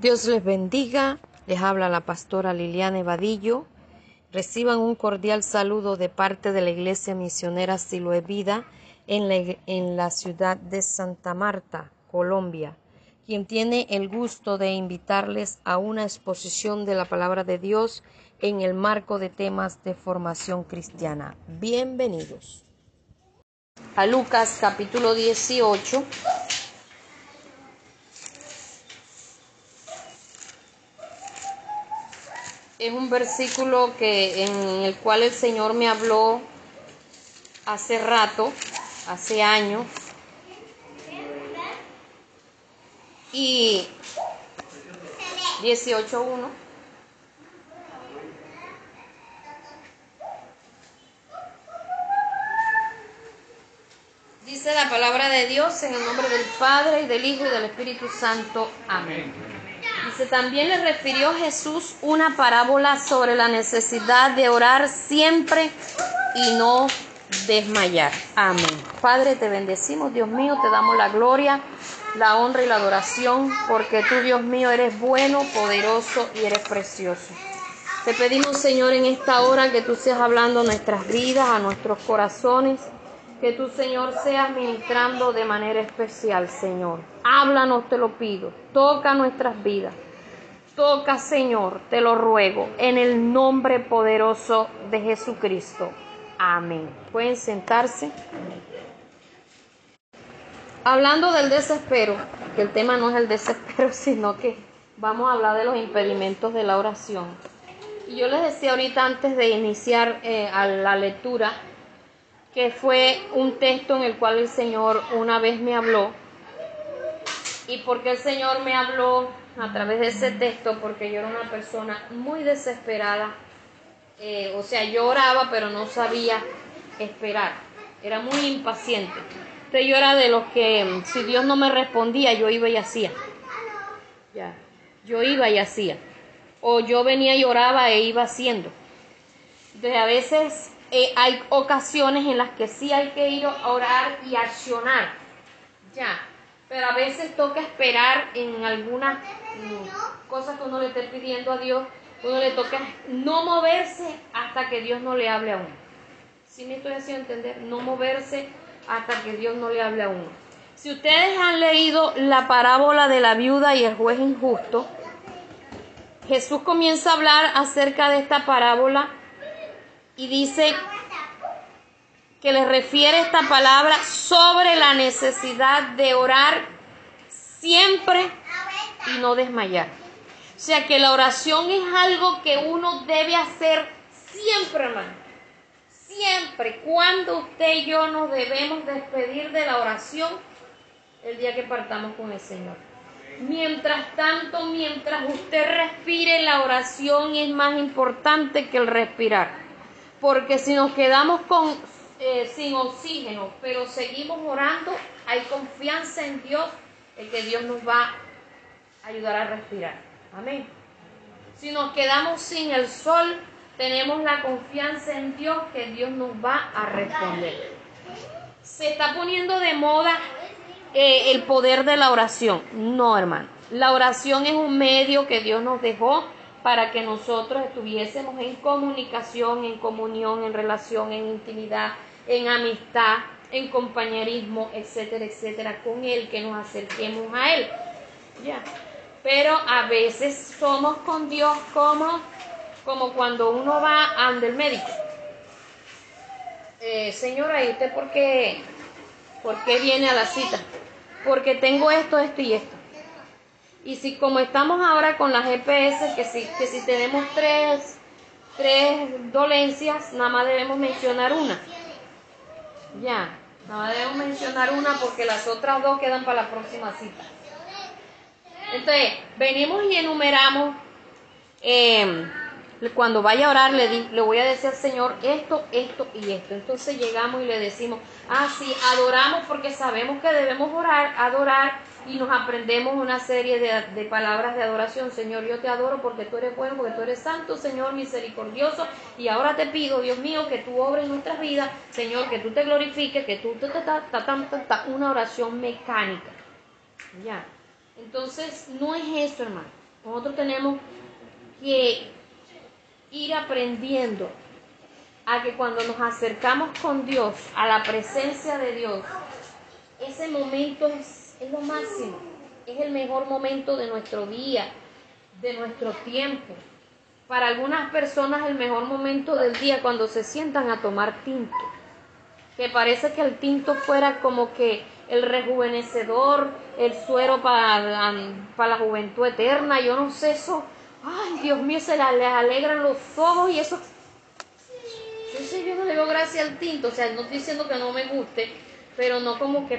Dios les bendiga. Les habla la pastora Liliana Evadillo. Reciban un cordial saludo de parte de la Iglesia Misionera Siloe Vida en la, en la ciudad de Santa Marta, Colombia, quien tiene el gusto de invitarles a una exposición de la palabra de Dios en el marco de temas de formación cristiana. Bienvenidos. A Lucas capítulo 18 es un versículo que en el cual el Señor me habló hace rato, hace años. Y 18.1. Dice la palabra de Dios en el nombre del Padre y del Hijo y del Espíritu Santo. Amén. También le refirió Jesús una parábola sobre la necesidad de orar siempre y no desmayar. Amén. Padre, te bendecimos, Dios mío, te damos la gloria, la honra y la adoración, porque tú, Dios mío, eres bueno, poderoso y eres precioso. Te pedimos, Señor, en esta hora que tú seas hablando a nuestras vidas, a nuestros corazones, que tú, Señor, seas ministrando de manera especial, Señor. Háblanos, te lo pido. Toca nuestras vidas. Toca, Señor, te lo ruego, en el nombre poderoso de Jesucristo. Amén. Pueden sentarse. Hablando del desespero, que el tema no es el desespero, sino que vamos a hablar de los impedimentos de la oración. Y yo les decía ahorita antes de iniciar eh, a la lectura, que fue un texto en el cual el Señor una vez me habló. ¿Y porque el Señor me habló a través de ese texto? Porque yo era una persona muy desesperada. Eh, o sea, yo oraba, pero no sabía esperar. Era muy impaciente. Entonces yo era de los que, si Dios no me respondía, yo iba y hacía. Ya. Yo iba y hacía. O yo venía y oraba e iba haciendo. Entonces a veces eh, hay ocasiones en las que sí hay que ir a orar y accionar, ya, pero a veces toca esperar en algunas mm, cosas que uno le esté pidiendo a Dios, uno le toca no moverse hasta que Dios no le hable a uno. ¿Sí me estoy haciendo entender? No moverse hasta que Dios no le hable a uno. Si ustedes han leído la parábola de la viuda y el juez injusto, Jesús comienza a hablar acerca de esta parábola y dice que le refiere esta palabra sobre la necesidad de orar siempre y no desmayar. O sea que la oración es algo que uno debe hacer siempre, hermano. Siempre. Cuando usted y yo nos debemos despedir de la oración, el día que partamos con el Señor. Mientras tanto, mientras usted respire, la oración es más importante que el respirar porque si nos quedamos con, eh, sin oxígeno, pero seguimos orando, hay confianza en Dios, en que Dios nos va a ayudar a respirar. Amén. Si nos quedamos sin el sol, tenemos la confianza en Dios que Dios nos va a responder. Se está poniendo de moda eh, el poder de la oración. No, hermano. La oración es un medio que Dios nos dejó para que nosotros estuviésemos en comunicación, en comunión, en relación, en intimidad, en amistad, en compañerismo, etcétera, etcétera, con Él, que nos acerquemos a Él. Ya. Pero a veces somos con Dios como, como cuando uno va ante el médico. Eh, señora, ¿y usted por qué, por qué viene a la cita? Porque tengo esto, esto y esto. Y si como estamos ahora con las GPS, que si, que si tenemos tres, tres dolencias, nada más debemos mencionar una. Ya, más debemos mencionar una porque las otras dos quedan para la próxima cita. Entonces, venimos y enumeramos, eh, cuando vaya a orar, le, le voy a decir al Señor esto, esto y esto. Entonces llegamos y le decimos, ah, sí, adoramos porque sabemos que debemos orar, adorar y nos aprendemos una serie de, palabras de adoración. Señor, yo te adoro porque tú eres bueno, porque tú eres santo, Señor, misericordioso. Y ahora te pido, Dios mío, que tú obres nuestras vidas, Señor, que tú te glorifiques, que tú te una oración mecánica. Ya. Entonces, no es eso, hermano. Nosotros tenemos que ir aprendiendo a que cuando nos acercamos con Dios, a la presencia de Dios, ese momento es, es lo máximo, es el mejor momento de nuestro día, de nuestro tiempo. Para algunas personas el mejor momento del día cuando se sientan a tomar tinto, que parece que el tinto fuera como que el rejuvenecedor, el suero para, para la juventud eterna, yo no sé eso, ay Dios mío, se les alegran los ojos y eso. Entonces yo no le doy gracias al tinto, o sea, no estoy diciendo que no me guste, pero no como que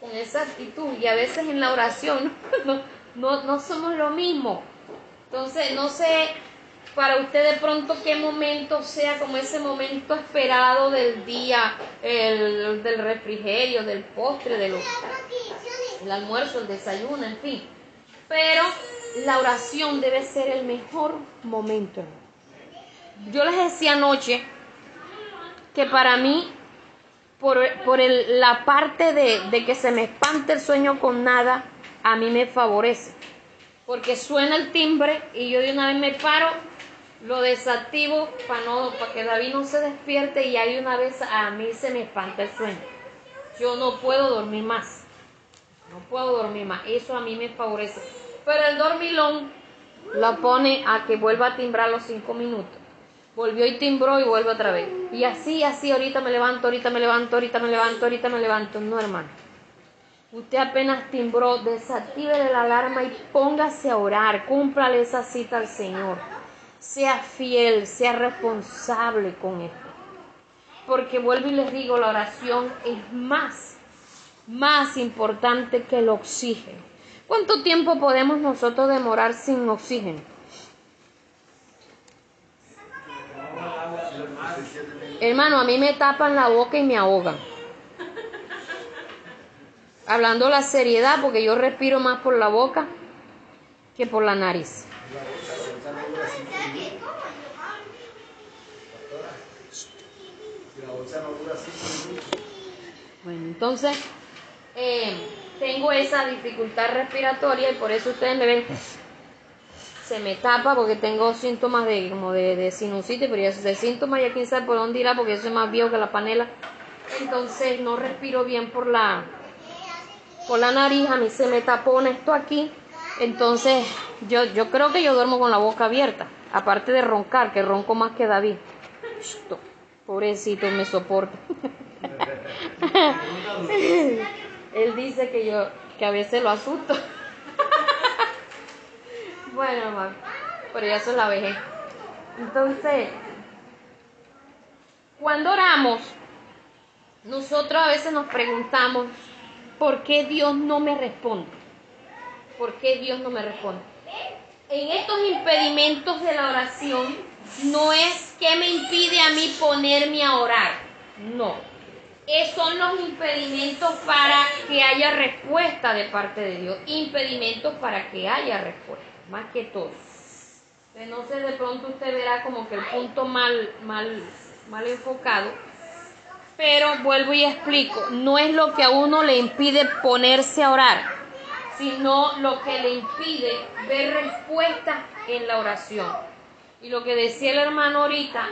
con esa actitud. Y a veces en la oración no, no, no somos lo mismo. Entonces, no sé para usted de pronto qué momento sea como ese momento esperado del día, el, del refrigerio, del postre, del el almuerzo, el desayuno, en fin. Pero la oración debe ser el mejor momento. Yo les decía anoche que para mí, por, la parte de, de que se me espante el sueño con nada, a mí me favorece. Porque suena el timbre y yo de una vez me paro, lo desactivo para no, para que David no se despierte y ahí una vez a mí se me espanta el sueño. Yo no puedo dormir más. No puedo dormir más. Eso a mí me favorece. Pero el dormilón lo pone a que vuelva a timbrar los cinco minutos volvió y timbró y vuelve otra vez. Y así, así, ahorita me levanto, ahorita me levanto, ahorita me levanto, ahorita me levanto. No, hermano. Usted apenas timbró, desactive la alarma y póngase a orar, cúmprale esa cita al Señor. Sea fiel, sea responsable con esto. Porque vuelvo y les digo, la oración es más, más importante que el oxígeno. ¿Cuánto tiempo podemos nosotros demorar sin oxígeno? Hermano, a mí me tapan la boca y me ahogan. Hablando la seriedad, porque yo respiro más por la boca que por la nariz. Bueno, entonces eh, tengo esa dificultad respiratoria y por eso ustedes me ven se me tapa porque tengo síntomas de como de, de sinusitis, pero ya de síntomas ya quién sabe por dónde irá porque yo soy más viejo que la panela. Entonces no respiro bien por la por la nariz, a mí se me tapona esto aquí. Entonces yo, yo creo que yo duermo con la boca abierta, aparte de roncar, que ronco más que David. pobrecito, me soporta. Él dice que yo que a veces lo asusto. Bueno, pero ya eso la vejez. Entonces, cuando oramos, nosotros a veces nos preguntamos, ¿por qué Dios no me responde? ¿Por qué Dios no me responde? En estos impedimentos de la oración, no es que me impide a mí ponerme a orar, no. Es, son los impedimentos para que haya respuesta de parte de Dios, impedimentos para que haya respuesta más que todo. Sé, de pronto usted verá como que el punto mal, mal, mal enfocado. Pero vuelvo y explico, no es lo que a uno le impide ponerse a orar, sino lo que le impide ver respuesta en la oración. Y lo que decía el hermano ahorita,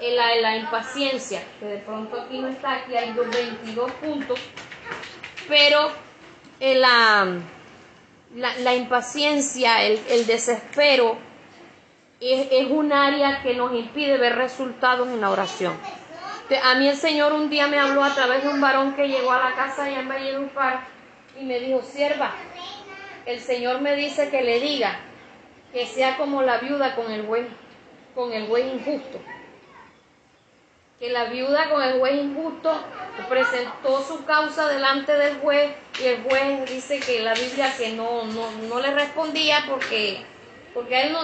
en la, la impaciencia, que de pronto aquí no está, aquí hay 22 puntos, pero en la la, impaciencia, el, desespero, es, un área que nos impide ver resultados en la oración. A mí el Señor un día me habló a través de un varón que llegó a la casa allá en Valledupar y me dijo, sierva, el Señor me dice que le diga que sea como la viuda con el juez, con el juez injusto que la viuda con el juez injusto presentó su causa delante del juez y el juez dice que la Biblia que no, no, le respondía porque, porque a él no,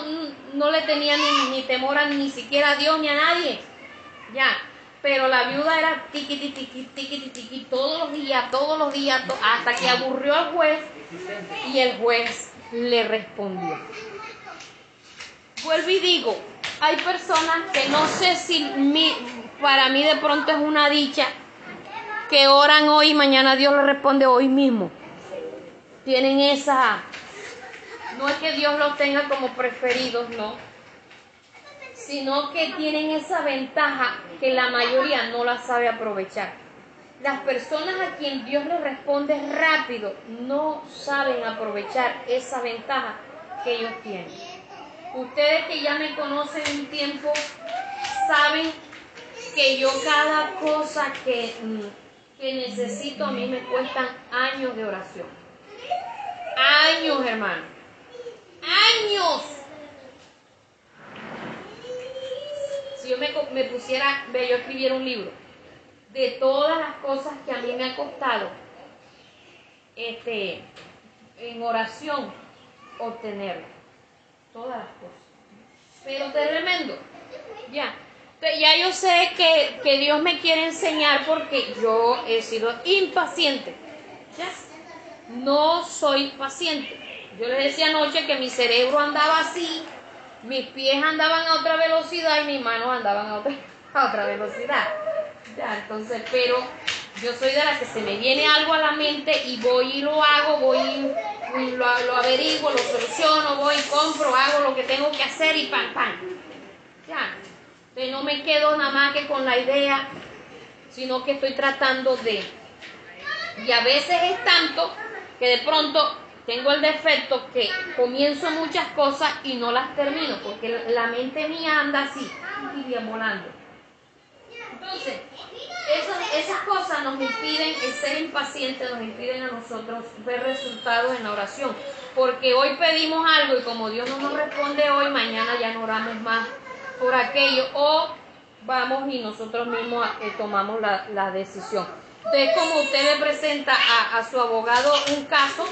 no le tenía ni, ni, temor a ni siquiera a Dios ni a nadie. Ya, pero la viuda era tiqui, tiqui, tiqui, tiqui, todos los días, todos los días, hasta que aburrió al juez y el juez le respondió. Vuelvo y digo, hay personas que no sé si mi, para mí de pronto es una dicha que oran hoy y mañana Dios le responde hoy mismo. Tienen esa, No es que Dios los tenga como preferidos, no. Sino que tienen esa ventaja que la mayoría no la sabe aprovechar. Las personas a quien Dios les responde rápido no saben aprovechar esa ventaja que ellos tienen. Ustedes que ya me conocen un tiempo saben que yo cada cosa que, mm, que necesito a mí me cuestan años de oración. Años, hermano. Años. Si yo me, me pusiera, ve, yo escribiera un libro de todas las cosas que a mí me ha costado este, en oración obtenerlo. Todas las cosas. Pero tremendo. Ya. Ya yo sé que, que Dios me quiere enseñar porque yo he sido impaciente. ¿Ya? No soy paciente. Yo les decía anoche que mi cerebro andaba así, mis pies andaban a otra velocidad y mis manos andaban a otra, a otra velocidad. Ya, entonces, pero yo soy de la que se me viene algo a la mente y voy y lo hago, voy y lo, lo averiguo, lo soluciono, voy, compro, hago lo que tengo que hacer y pam, pam. Ya. Entonces no me quedo nada más que con la idea, sino que estoy tratando de. Y a veces es tanto que de pronto tengo el defecto que comienzo muchas cosas y no las termino, porque la mente mía anda así, y volando. Entonces, esas, cosas nos impiden, el ser impaciente nos impiden a nosotros ver resultados en la oración. Porque hoy pedimos algo y como Dios no nos responde hoy, mañana ya no oramos más por aquello. O vamos y nosotros mismos eh, tomamos la, decisión. Entonces, como usted le presenta a, a su abogado un caso,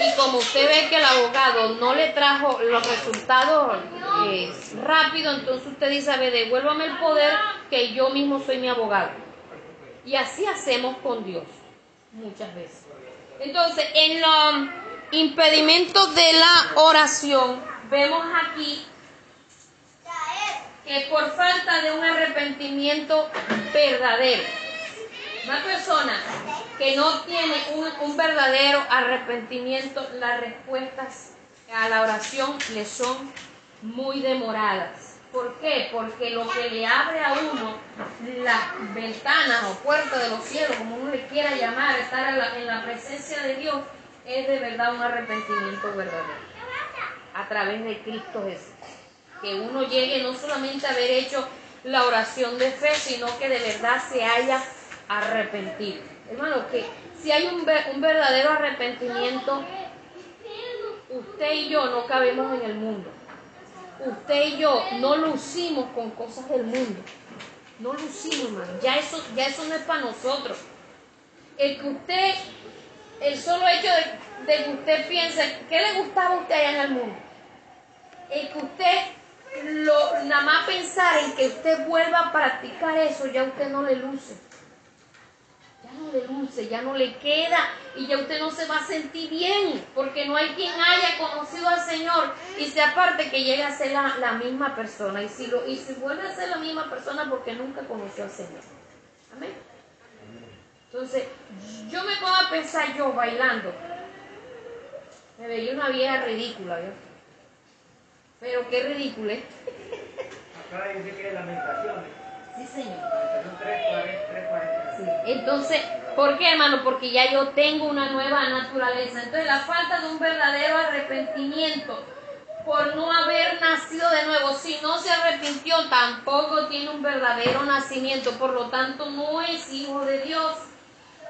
y como usted ve que el abogado no le trajo los resultados eh, rápido, entonces usted dice, a ver, devuélvame el poder que yo mismo soy mi abogado. Y así hacemos con Dios muchas veces. Entonces, en los impedimentos de la oración, vemos aquí que por falta de un arrepentimiento verdadero, una persona que no tiene un, verdadero arrepentimiento, las respuestas a la oración le son muy demoradas. ¿Por qué? Porque lo que le abre a uno las ventanas o puertas de los cielos, como uno le quiera llamar, estar en la, en la presencia de Dios, es de verdad un arrepentimiento verdadero. A través de Cristo Jesús. Que uno llegue no solamente a haber hecho la oración de fe, sino que de verdad se haya arrepentido. Hermano, que si hay un verdadero arrepentimiento, usted y yo no cabemos en el mundo. Usted y yo no lucimos con cosas del mundo. No lucimos, hermano. Ya eso, ya eso no es para nosotros. El que usted, el solo hecho de, que usted piense, ¿qué le gustaba a usted allá en el mundo? El que usted lo, nada más pensar en que usted vuelva a practicar eso, ya usted no le luce le dulce, ya no le queda y ya usted no se va a sentir bien, porque no hay quien haya conocido al Señor y se aparte que llegue a ser la, misma persona. Y si, lo, y si vuelve a ser la misma persona porque nunca conoció al Señor. Amén. Entonces, yo me pongo a pensar yo bailando. Me veía una vieja ridícula. Pero qué ridícula, ¿eh? Que es lamentaciones. Sí, señor. Entonces, ¿por qué, hermano? Porque ya yo tengo una nueva naturaleza. Entonces, la falta de un verdadero arrepentimiento por no haber nacido de nuevo, si no se arrepintió, tampoco tiene un verdadero nacimiento. Por lo tanto, no es hijo de Dios.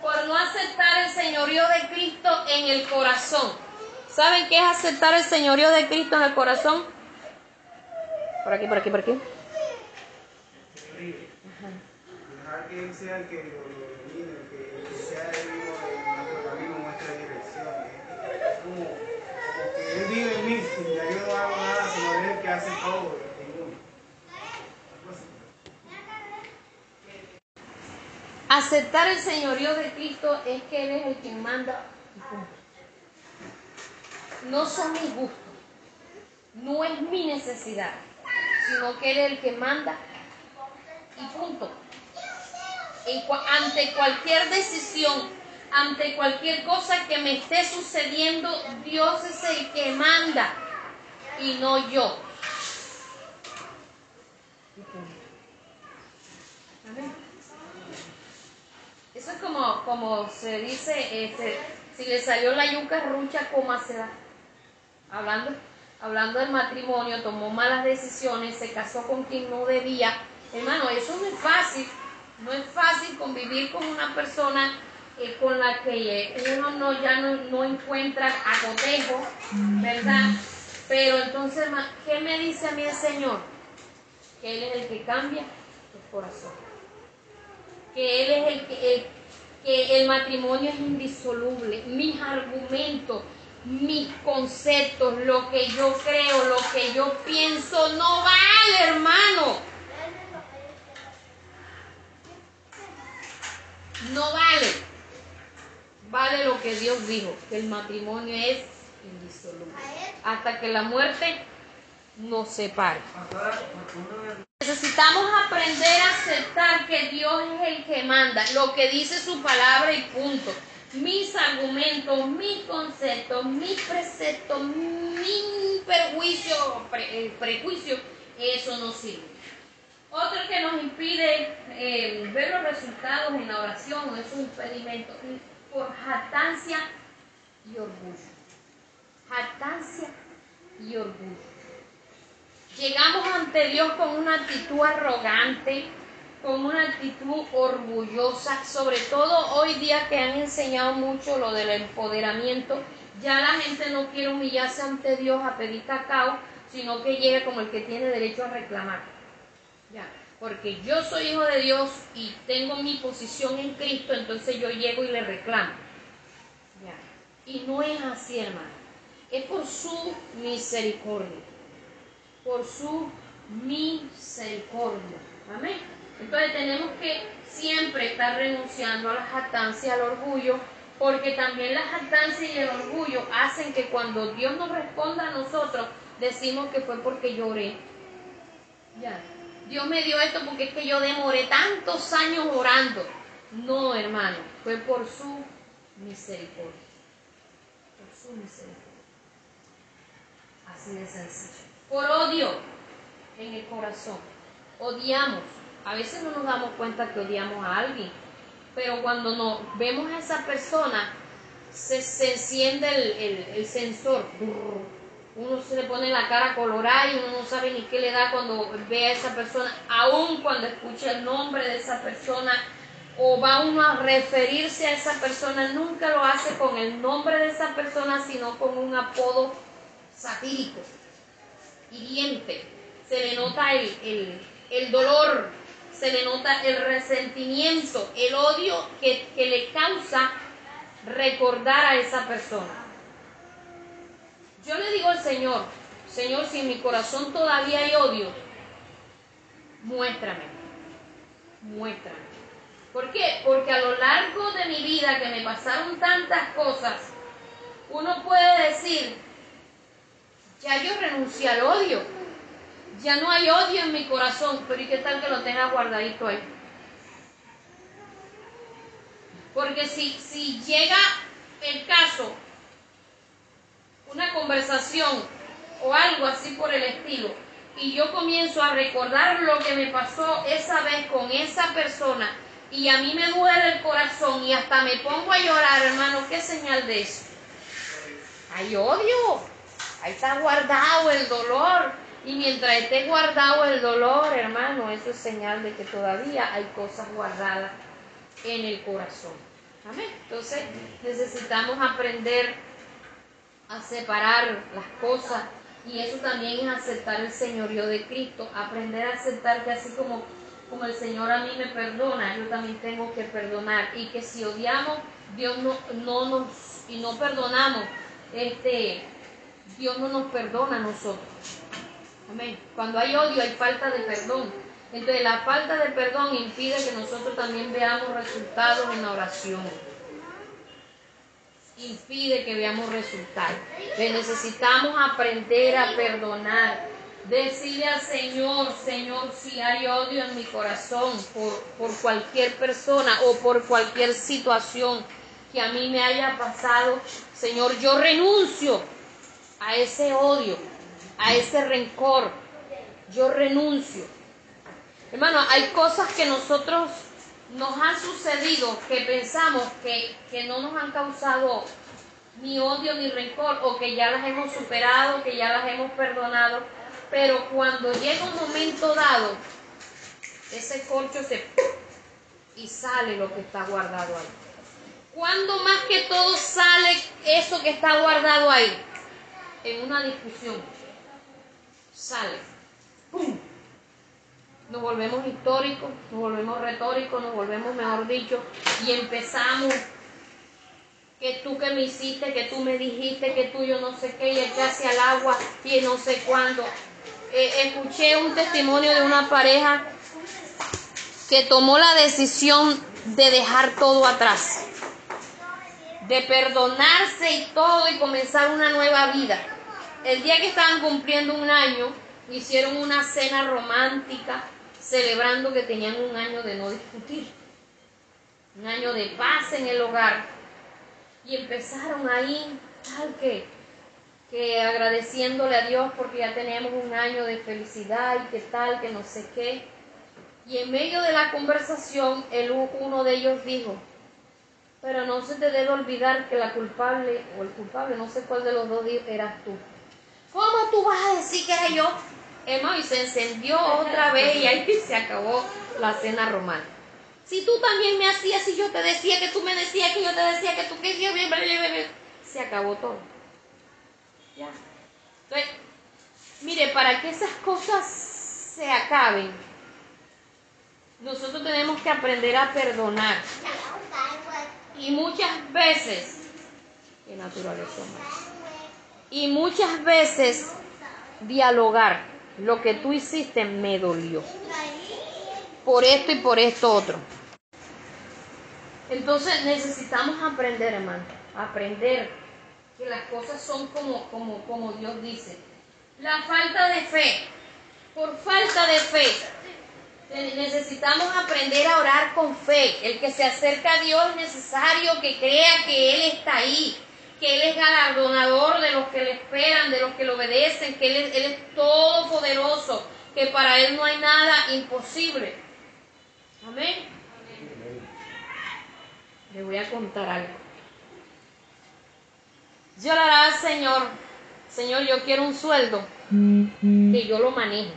Por no aceptar el señorío de Cristo en el corazón. ¿Saben qué es aceptar el señorío de Cristo en el corazón? Por aquí, por aquí, por aquí. Que Él sea el que lo, domine, que sea Él mismo nuestro camino, nuestra dirección. Es como, como, que Él vive en mí, y ya yo no hago nada, sino Él el que hace todo. Aceptar el señorío de Cristo es que Él es el que manda y punto. No son mis gustos, no es mi necesidad, sino que Él es el que manda y punto ante cualquier decisión ante cualquier cosa que me esté sucediendo, Dios es el que manda y no yo. Eso es como, como se dice, este, si le salió la yuca rucha, ¿cómo será? Hablando, hablando del matrimonio, tomó malas decisiones, se casó con quien no debía. Hermano, eso no es fácil. No es fácil convivir con una persona eh, con la que uno no, ya no, no encuentra acotejo, ¿verdad? Pero entonces, ¿qué me dice a mí el Señor? Que Él es el que cambia el corazón. Que Él es el que, que el matrimonio es indisoluble. Mis argumentos, mis conceptos, lo que yo creo, lo que yo pienso, no vale, hermano. No vale. Vale lo que Dios dijo, que el matrimonio es indisoluble. Hasta que la muerte nos separe. Necesitamos aprender a aceptar que Dios es el que manda, lo que dice su palabra y punto. Mis argumentos, mis conceptos, mis preceptos, mi perjuicio, pre, prejuicio, eso no sirve. Otro que nos impide eh, ver los resultados en la oración es un impedimento por jactancia y orgullo. Jactancia y orgullo. Llegamos ante Dios con una actitud arrogante, con una actitud orgullosa, sobre todo hoy día que han enseñado mucho lo del empoderamiento. Ya la gente no quiere humillarse ante Dios a pedir cacao, sino que llega como el que tiene derecho a reclamar. Ya, porque yo soy hijo de Dios y tengo mi posición en Cristo, entonces yo llego y le reclamo. Ya. Y no es así, hermano. Es por su misericordia. Por su misericordia. Amén. Entonces tenemos que siempre estar renunciando a la jactancia, al orgullo, porque también la jactancia y el orgullo hacen que cuando Dios nos responda a nosotros, decimos que fue porque lloré. Ya. Dios me dio esto porque es que yo demoré tantos años orando. No, hermano, fue por su misericordia. Por su misericordia. Así de sencillo. Por odio en el corazón. Odiamos. A veces no nos damos cuenta que odiamos a alguien. Pero cuando nos vemos a esa persona, se, enciende el, el sensor uno se le pone la cara colorada y uno no sabe ni qué le da cuando ve a esa persona, aun cuando escucha el nombre de esa persona o va uno a referirse a esa persona, nunca lo hace con el nombre de esa persona, sino con un apodo satírico, hiriente. Se le nota el, el, dolor, se le nota el resentimiento, el odio que, que le causa recordar a esa persona. Yo le digo al Señor, Señor, si en mi corazón todavía hay odio, muéstrame, muéstrame. ¿Por qué? Porque a lo largo de mi vida que me pasaron tantas cosas, uno puede decir, ya yo renuncié al odio, ya no hay odio en mi corazón, pero ¿y qué tal que lo tenga guardadito ahí? Porque si, si llega el caso una conversación o algo así por el estilo, y yo comienzo a recordar lo que me pasó esa vez con esa persona, y a mí me duele el corazón y hasta me pongo a llorar, hermano, ¿qué señal de eso? Hay odio, ahí está guardado el dolor. Y mientras esté guardado el dolor, hermano, eso es señal de que todavía hay cosas guardadas en el corazón. Amén. Entonces necesitamos aprender a separar las cosas y eso también es aceptar el señorío de Cristo, aprender a aceptar que así como, como el Señor a mí me perdona, yo también tengo que perdonar y que si odiamos, Dios no, no nos, y no perdonamos, este, Dios no nos perdona a nosotros. Amén. Cuando hay odio hay falta de perdón. Entonces la falta de perdón impide que nosotros también veamos resultados en la oración impide que veamos resultados. necesitamos aprender a perdonar. Decirle al Señor, Señor, si hay odio en mi corazón por, por cualquier persona o por cualquier situación, que a mí me haya pasado, Señor, yo renuncio a ese odio, a ese rencor. Yo renuncio. Hermano, hay cosas que nosotros nos han sucedido que pensamos que, que no nos han causado ni odio ni rencor o que ya las hemos superado, que ya las hemos perdonado, pero cuando llega un momento dado, ese corcho se y sale lo que está guardado ahí. Cuando más que todo sale eso que está guardado ahí? En una discusión. Sale. ¡Pum! Nos volvemos históricos, nos volvemos retóricos, nos volvemos, mejor dicho, y empezamos que tú que me hiciste, que tú me dijiste, que tú yo no sé qué, y echaste al agua y no sé cuándo. Eh, escuché un testimonio de una pareja que tomó la decisión de dejar todo atrás, de perdonarse y todo y comenzar una nueva vida. El día que estaban cumpliendo un año, hicieron una cena romántica celebrando que tenían un año de no discutir, un año de paz en el hogar y empezaron ahí, tal que, agradeciéndole a Dios porque ya teníamos un año de felicidad y que tal, que no sé qué. Y en medio de la conversación, el, uno de ellos dijo, pero no se te debe olvidar que la culpable, o el culpable, no sé cuál de los dos eras tú. ¿Cómo tú vas a decir que era yo? Y se encendió otra vez y ahí se acabó la cena romántica. Si tú también me hacías y yo te decía que tú me decías que yo te decía que tú querías, se acabó todo. Ya. Entonces, mire, para que esas cosas se acaben, nosotros tenemos que aprender a perdonar. Y muchas veces, qué naturaleza Y muchas veces dialogar. Lo que tú hiciste me dolió. Por esto y por esto otro. Entonces necesitamos aprender, hermano, aprender que las cosas son como, como, como Dios dice. La falta de fe, por falta de fe, necesitamos aprender a orar con fe. El que se acerca a Dios es necesario que crea que Él está ahí, que Él es galardonador de los que le esperan, de los que le obedecen, que Él es, Él es todopoderoso, que para Él no hay nada imposible. Amén. Le voy a contar algo. Yo le hará al Señor, Señor, yo quiero un sueldo que yo lo maneje.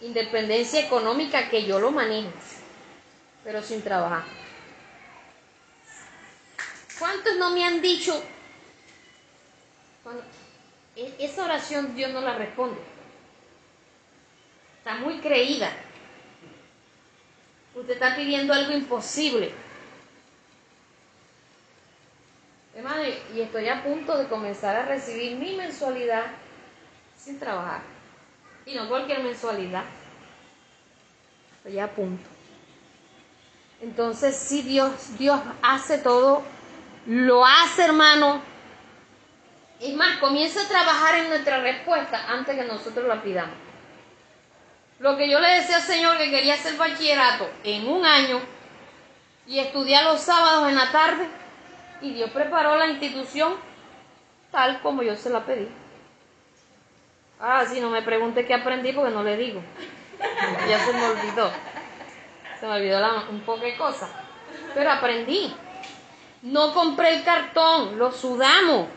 Independencia económica que yo lo maneje, pero sin trabajar. ¿Cuántos no me han dicho? E-, esa oración Dios no la responde. Está muy creída. Usted está pidiendo algo imposible. Hermano, y estoy a punto de comenzar a recibir mi mensualidad sin trabajar. Y no cualquier mensualidad. Estoy a punto. Entonces, si Dios, Dios hace todo, lo hace, hermano. Es más, comienza a trabajar en nuestra respuesta antes que nosotros la pidamos. Lo que yo le decía al Señor que quería hacer bachillerato en un año y estudiar los sábados en la tarde, y Dios preparó la institución tal como yo se la pedí. Ah, si no me pregunte qué aprendí porque no le digo. Ya se me olvidó. Se me olvidó un poco de cosas. Pero aprendí. No compré el cartón, lo sudamos.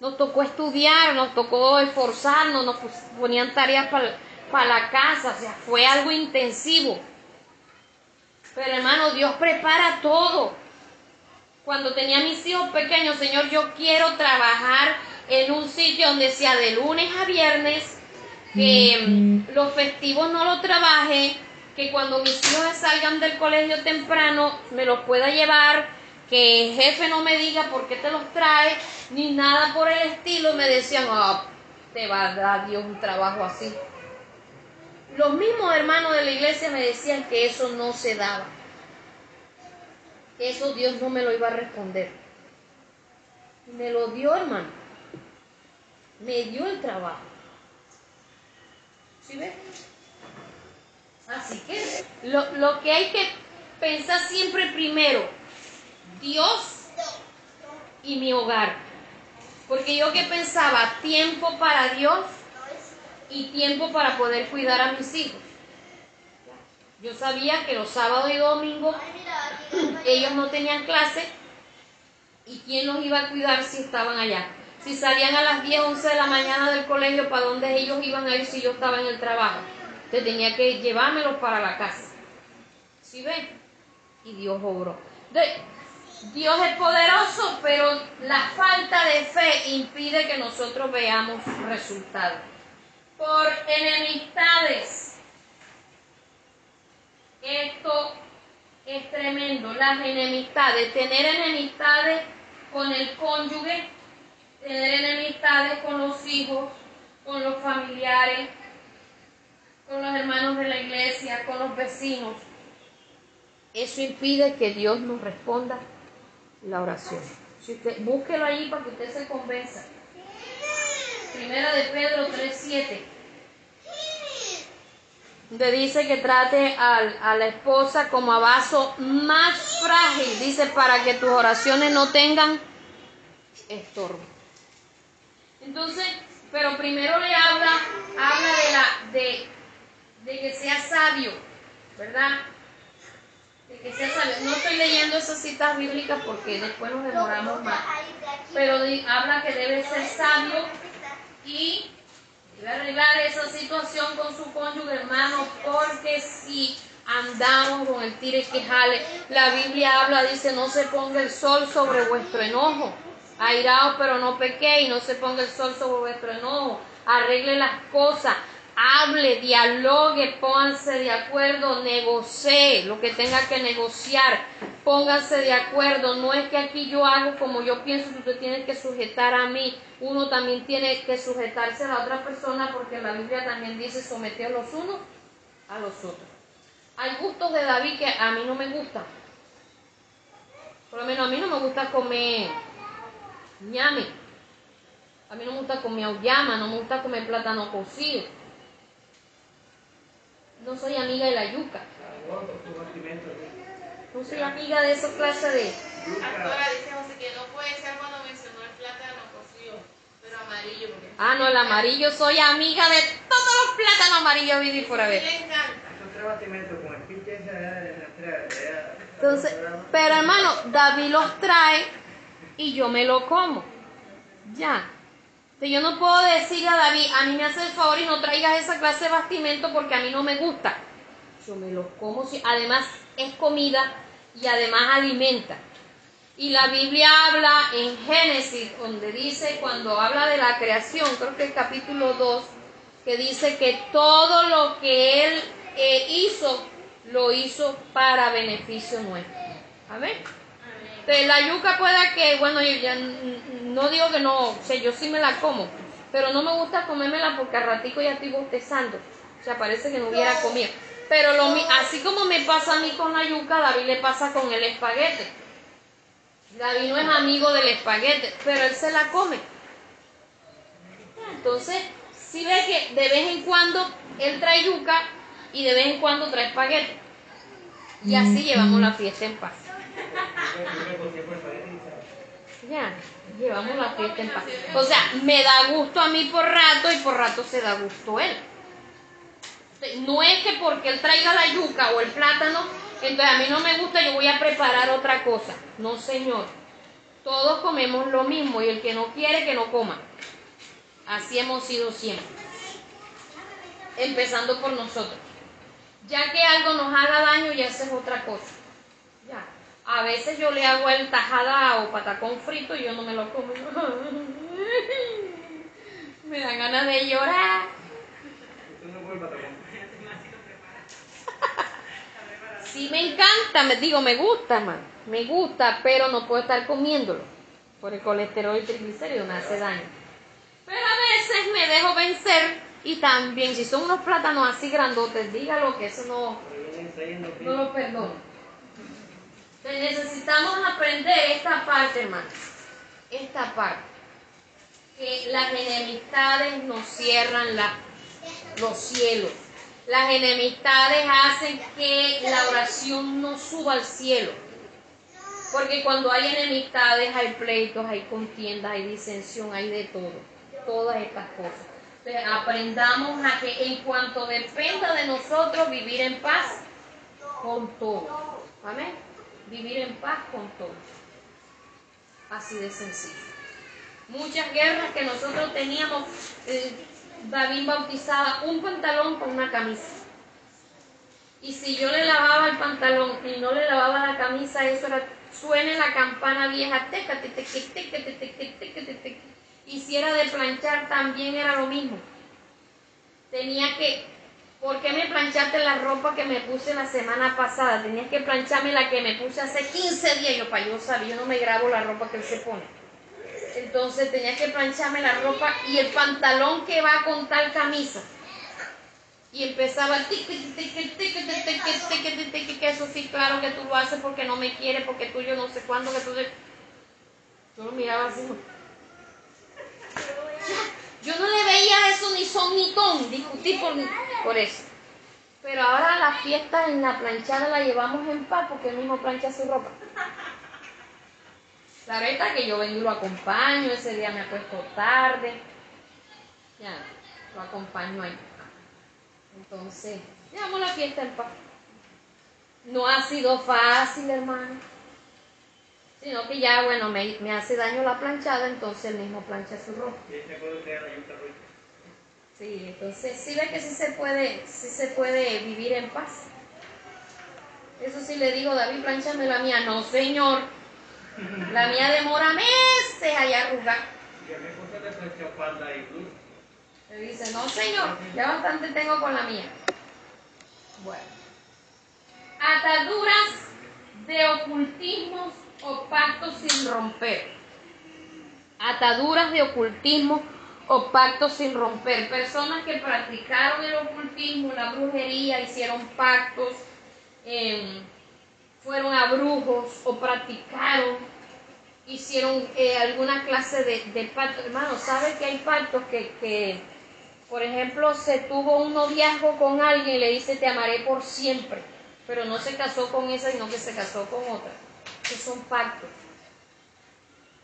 Nos tocó estudiar, nos tocó esforzarnos, nos ponían tareas para la casa, o sea, fue algo intensivo. Pero hermano, Dios prepara todo cuando tenía mis hijos pequeños, Señor, yo quiero trabajar en un sitio donde sea de lunes a viernes, que mm, los festivos no lo trabaje, que cuando mis hijos salgan del colegio temprano me los pueda llevar, que el jefe no me diga por qué te los trae, ni nada por el estilo. Me decían, oh, te va a dar Dios un trabajo así. Los mismos hermanos de la iglesia me decían que eso no se daba eso Dios no me lo iba a responder. Me lo dio, hermano. Me dio el trabajo. ¿Sí ves? Así que lo, lo que hay que pensar siempre primero, Dios y mi hogar. Porque yo que pensaba, tiempo para Dios y tiempo para poder cuidar a mis hijos. Yo sabía que los sábados y domingos ellos no tenían clase y quién los iba a cuidar si estaban allá. Si salían a las 10, 11 de la mañana del colegio, ¿para dónde ellos iban a ir si yo estaba en el trabajo? Te tenía que llevármelos para la casa. ¿Sí ven? Y Dios obró. Dios es poderoso, pero la falta de fe impide que nosotros veamos resultados. Por enemistades. Esto es tremendo. Las enemistades. Tener enemistades con el cónyuge, tener enemistades con los hijos, con los familiares, con los hermanos de la iglesia, con los vecinos. Eso impide que Dios nos responda la oración. Si búsquelo allí para que usted se convenza. Primera de Pedro 3.7. Donde dice que trate a la esposa como a vaso más frágil. Dice para que tus oraciones no tengan estorbo. Entonces, pero primero le habla, habla de la, de, de que sea sabio, ¿verdad? No estoy leyendo esas citas bíblicas porque después nos demoramos más. Pero habla que debe ser sabio y debe arreglar esa situación con su cónyuge hermano porque si andamos con el tire que jale, la Biblia habla, dice, no se ponga el sol sobre vuestro enojo. Airaos pero no pequéis, no se ponga el sol sobre vuestro enojo. Arregle las cosas hable, dialogue, pónganse de acuerdo, negocie lo que tenga que negociar, pónganse de acuerdo. No es que aquí yo hago como yo pienso usted tiene que sujetar a mí, uno también tiene que sujetarse a la otra persona porque la Biblia también dice someter los unos a los otros. Hay gustos de David que a mí no me gustan. Por lo menos a mí no me gusta comer ñame. A mí no me gusta comer auyama, no me gusta comer plátano cocido no soy amiga de la yuca. No soy amiga de esa clase de... Ahora dice José que no puede ser cuando mencionó el plátano cocido, pero amarillo. Ah, no, el amarillo, soy amiga de todos los plátanos amarillos viví por haber. Le encanta. Entonces, pero hermano, David los trae y yo me lo como. Ya yo no puedo decirle a David, a mí me hace el favor y no traigas esa clase de bastimento porque a mí no me gusta. Yo me lo como, si, además es comida y además alimenta. Y la Biblia habla en Génesis, donde dice, cuando habla de la creación, creo que el capítulo 2, que dice que todo lo que Él eh, hizo, lo hizo para beneficio nuestro. A Entonces, la yuca puede que, bueno, yo ya no digo que no, o sea, yo sí me la como, pero no me gusta comérmela porque a ratico ya estoy bostezando. O sea, parece que no hubiera comido. Pero lo, así como me pasa a mí con la yuca, David le pasa con el espaguete. David no es amigo del espaguete, pero él se la come. Entonces, si ve que de vez en cuando él trae yuca y de vez en cuando trae espaguete. Y así llevamos la fiesta en paz. Ya, llevamos la fiesta en paz. O sea, me da gusto a mí por rato y por rato se da gusto él. No es que porque él traiga la yuca o el plátano, entonces a mí no me gusta, yo voy a preparar otra cosa. No, señor. Todos comemos lo mismo y el que no quiere, que no coma. Así hemos sido siempre. Empezando por nosotros. Ya que algo nos haga daño, ya esa es otra cosa. A veces yo le hago el tajada o patacón frito y yo no me lo como. me dan ganas de llorar. Sí me encanta, me digo, me gusta, man. Me gusta, pero no puedo estar comiéndolo. Por el colesterol y triglicéridos me hace daño. Pero a veces me dejo vencer y también, si son unos plátanos así grandotes, dígalo que eso no, no lo perdono necesitamos aprender esta parte, hermanos. Esta parte. Que las enemistades nos cierran los cielos. Las enemistades hacen que la oración no suba al cielo. Porque cuando hay enemistades, hay pleitos, hay contiendas, hay disensión, hay de todo. Todas estas cosas. Entonces, aprendamos a que en cuanto dependa de nosotros, vivir en paz con todo. Amén. Vivir en paz con todo. Así de sencillo. Muchas guerras que nosotros teníamos, eh, David bautizaba un pantalón con una camisa. Y si yo le lavaba el pantalón y no le lavaba la camisa, eso era, suene la campana vieja, teca, teca, teca, Y si era de planchar, también era lo mismo. Tenía que, ¿por qué me planchaste la ropa que me puse la semana pasada? Tenías que plancharme la que me puse hace 15 días. Yo, para yo sabía, yo no me grabo la ropa que él se pone. Entonces tenía que plancharme la ropa y el pantalón que va con tal camisa y empezaba tic, tic, tic, tic, tic, tic, tic, tic, que eso sí, claro que tú lo haces porque no me quieres, porque tú yo no sé cuándo, que tú... Yo lo miraba así. Yo no le veía eso ni son ni ton, discutí por, por eso. Pero ahora la fiesta en la planchada la llevamos en paz porque él mismo plancha su ropa. Claro está que yo vengo y lo acompaño, ese día me acuesto tarde. Ya, lo acompaño ahí. Entonces, llevamos la fiesta en paz. No ha sido fácil, hermano. Sino que ya, bueno, me, me hace daño la planchada, entonces él mismo plancha su ropa. Sí, entonces sí ve que sí se puede, sí se puede vivir en paz. Eso sí le digo, David, planchame la mía. No, señor. La mía demora meses allá arrugar. Me dice, no señor, ya bastante tengo con la mía. Bueno. Ataduras de ocultismos o pactos sin romper. Ataduras de ocultismo o pactos sin romper. Personas que practicaron el ocultismo, la brujería, hicieron pactos, eh, fueron a brujos o practicaron, hicieron eh, alguna clase de, de pacto. Hermano, ¿sabe que hay pactos que, que por ejemplo, se tuvo un noviazgo con alguien y le dice te amaré por siempre, pero no se casó con esa, sino que se casó con otra. Esos son pactos.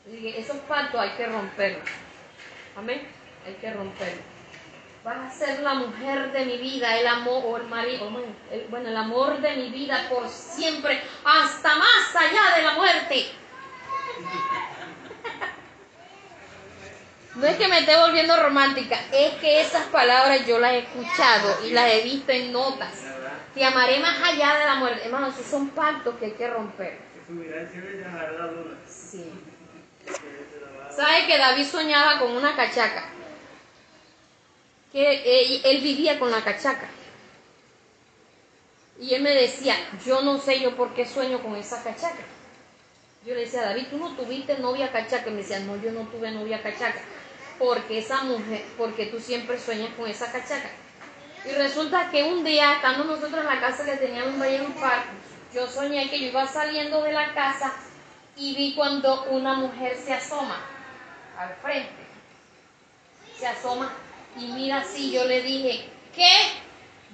Esos pactos hay que romperlos. Amén. Hay que romperlos. Vas a ser la mujer de mi vida, el amor, o el marido, bueno, el amor de mi vida por siempre, hasta más allá de la muerte. No es que me esté volviendo romántica, es que esas palabras yo las he escuchado y las he visto en notas. Te amaré más allá de la muerte. Hermano, esos son pactos que hay que romper. Sí. ¿Sabe que David soñaba con una cachaca? Que él vivía con la cachaca. Y él me decía, yo no sé yo por qué sueño con esa cachaca. Yo le decía, David, tú no tuviste novia cachaca. Y me decía, no, yo no tuve novia cachaca porque esa mujer, porque tú siempre sueñas con esa cachaca. Y resulta que un día, estando nosotros en la casa que teníamos en un parque, yo soñé que yo iba saliendo de la casa y vi cuando una mujer se asoma al frente. Se asoma y mira así, yo le dije, ¿qué?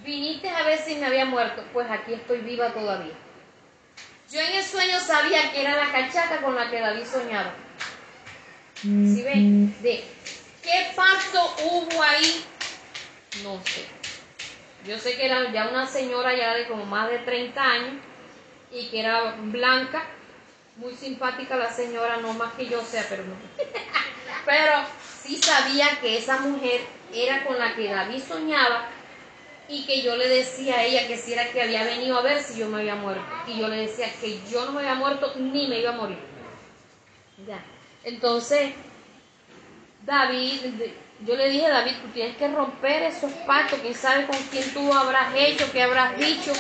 Viniste a ver si me había muerto. Pues aquí estoy viva todavía. Yo en el sueño sabía que era la cachaca con la que David soñaba. ¿Sí ven? De qué pacto hubo ahí, no sé. Yo sé que era ya una señora ya de como más de 30 años y que era blanca, muy simpática la señora, no más que yo sea, pero no. pero sí sabía que esa mujer era con la que David soñaba y que yo le decía a ella que si era que había venido a ver si yo me había muerto. Y yo le decía que yo no me había muerto ni me iba a morir. Ya. Entonces, David, yo le dije, David, tú tienes que romper esos pactos, quién sabe con quién tú habrás hecho, qué habrás dicho.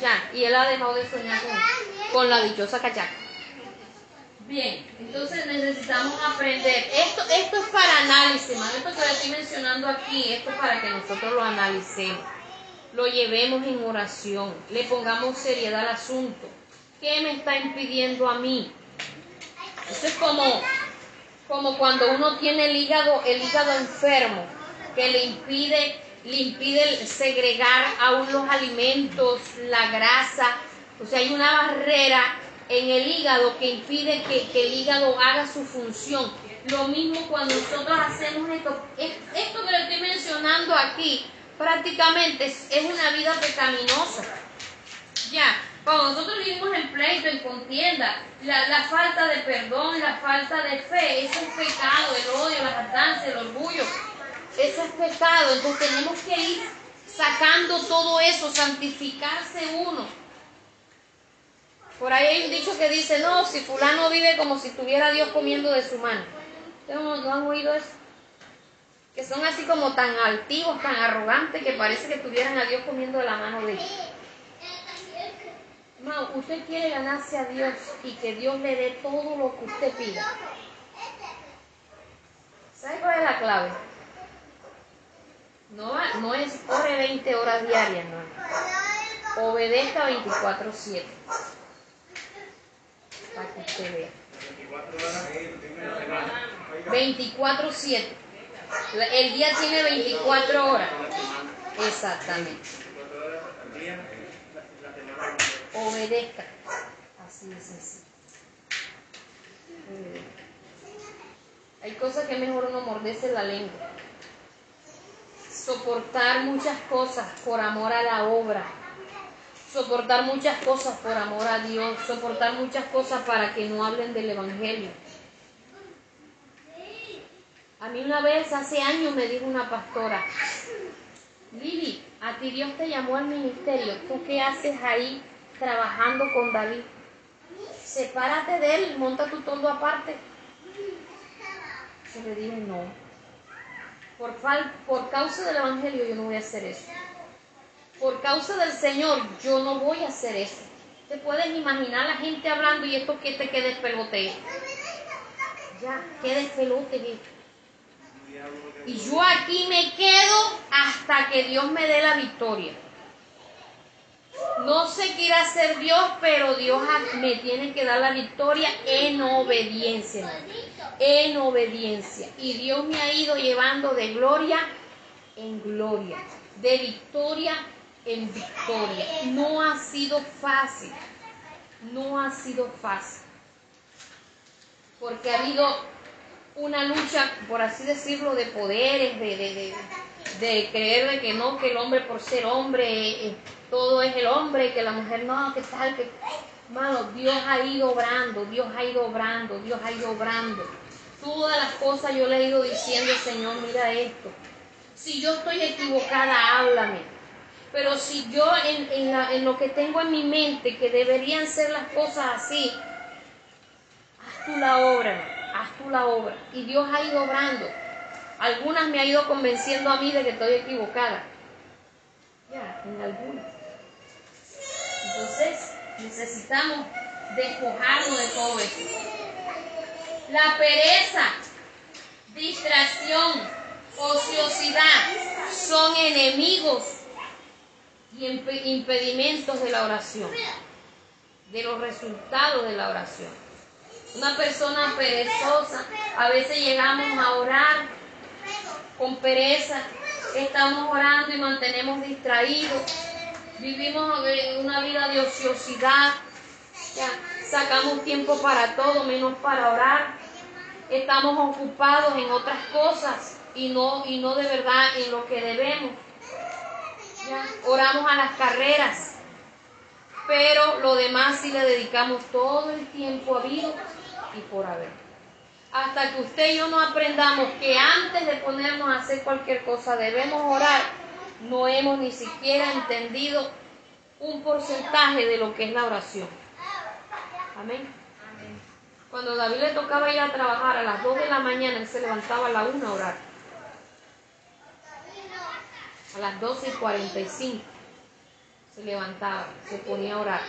Ya, y él ha dejado de soñar con, la dichosa cachaca. Bien, entonces necesitamos aprender. Esto, esto es para análisis, Esto que le estoy mencionando aquí, esto es para que nosotros lo analicemos, lo llevemos en oración, le pongamos seriedad al asunto. ¿Qué me está impidiendo a mí? Eso es como, como cuando uno tiene el hígado, el hígado enfermo, que le impide, le impide segregar aún los alimentos, la grasa. O sea, hay una barrera en el hígado que impide que, el hígado haga su función. Lo mismo cuando nosotros hacemos esto. Es- Esto que le estoy mencionando aquí prácticamente es, una vida pecaminosa. Ya, cuando nosotros vivimos en pleito, en contienda, la, falta de perdón, la falta de fe, es pecado, el odio, la jactancia, el orgullo, eso es pecado. Entonces tenemos que ir sacando todo eso, santificarse uno. Por ahí hay un dicho que dice, no, si fulano vive como si tuviera Dios comiendo de su mano. ¿Ustedes ¿No, no han oído eso? Que son así como tan altivos, tan arrogantes, que parece que tuvieran a Dios comiendo de la mano de ellos. Hermano, usted quiere ganarse a Dios y que Dios le dé todo lo que usted pida. ¿Sabe cuál es la clave? No, no es ore 20 horas diarias, no. Obedezca 24-7. Para que usted vea. 24-7. La- El día tiene 24 horas. Exactamente. Obedezca. Así de sencillo. Obedezca. Hay cosas que mejor uno mordece la lengua. Soportar muchas cosas por amor a la obra. Soportar muchas cosas por amor a Dios. Soportar muchas cosas para que no hablen del Evangelio. A mí una vez, hace años, me dijo una pastora, Lili, a ti Dios te llamó al ministerio. ¿Tú qué haces ahí trabajando con David? Sepárate de él, monta tu toldo aparte. Yo le dije, no. Por, por causa del Evangelio yo no voy a hacer eso. Por causa del Señor yo no voy a hacer eso. Te puedes imaginar la gente hablando y esto que te quede despelote. Ya, qué despelote. viejo. Y yo aquí me quedo hasta que Dios me dé la victoria. No sé qué irá a hacer Dios, pero Dios me tiene que dar la victoria en obediencia. En obediencia. Y Dios me ha ido llevando de gloria en gloria, de victoria en victoria. No ha sido fácil. No ha sido fácil. Porque ha habido una lucha, por así decirlo, de poderes, de, de, de, de creer de que no, que el hombre por ser hombre, eh, todo es el hombre, que la mujer no, que tal, que... Mano, Dios ha ido obrando, Dios ha ido obrando, Dios ha ido obrando. Todas las cosas yo le he ido diciendo, Señor, mira esto. Si yo estoy equivocada, háblame. Pero si yo en, lo que tengo en mi mente, que deberían ser las cosas así, haz tú la obra, hermano, haz tú la obra. Y Dios ha ido obrando. Algunas me ha ido convenciendo a mí de que estoy equivocada. Ya, en algunas. Entonces, necesitamos despojarnos de todo eso. La pereza, distracción, ociosidad son enemigos y impe- impedimentos de la oración, de los resultados de la oración. Una persona perezosa, a veces llegamos a orar con pereza, estamos orando y mantenemos distraídos, vivimos una vida de ociosidad, sacamos tiempo para todo menos para orar, estamos ocupados en otras cosas y no, y no de verdad en lo que debemos. Oramos a las carreras, pero lo demás sí le dedicamos todo el tiempo habido y por haber. Hasta que usted y yo no aprendamos que antes de ponernos a hacer cualquier cosa debemos orar, no hemos ni siquiera entendido un porcentaje de lo que es la oración. Amén. Cuando David le tocaba ir a trabajar a las 2 de la mañana, él se levantaba a la 1 a orar. A las 12 y 45 se levantaba, se ponía a orar.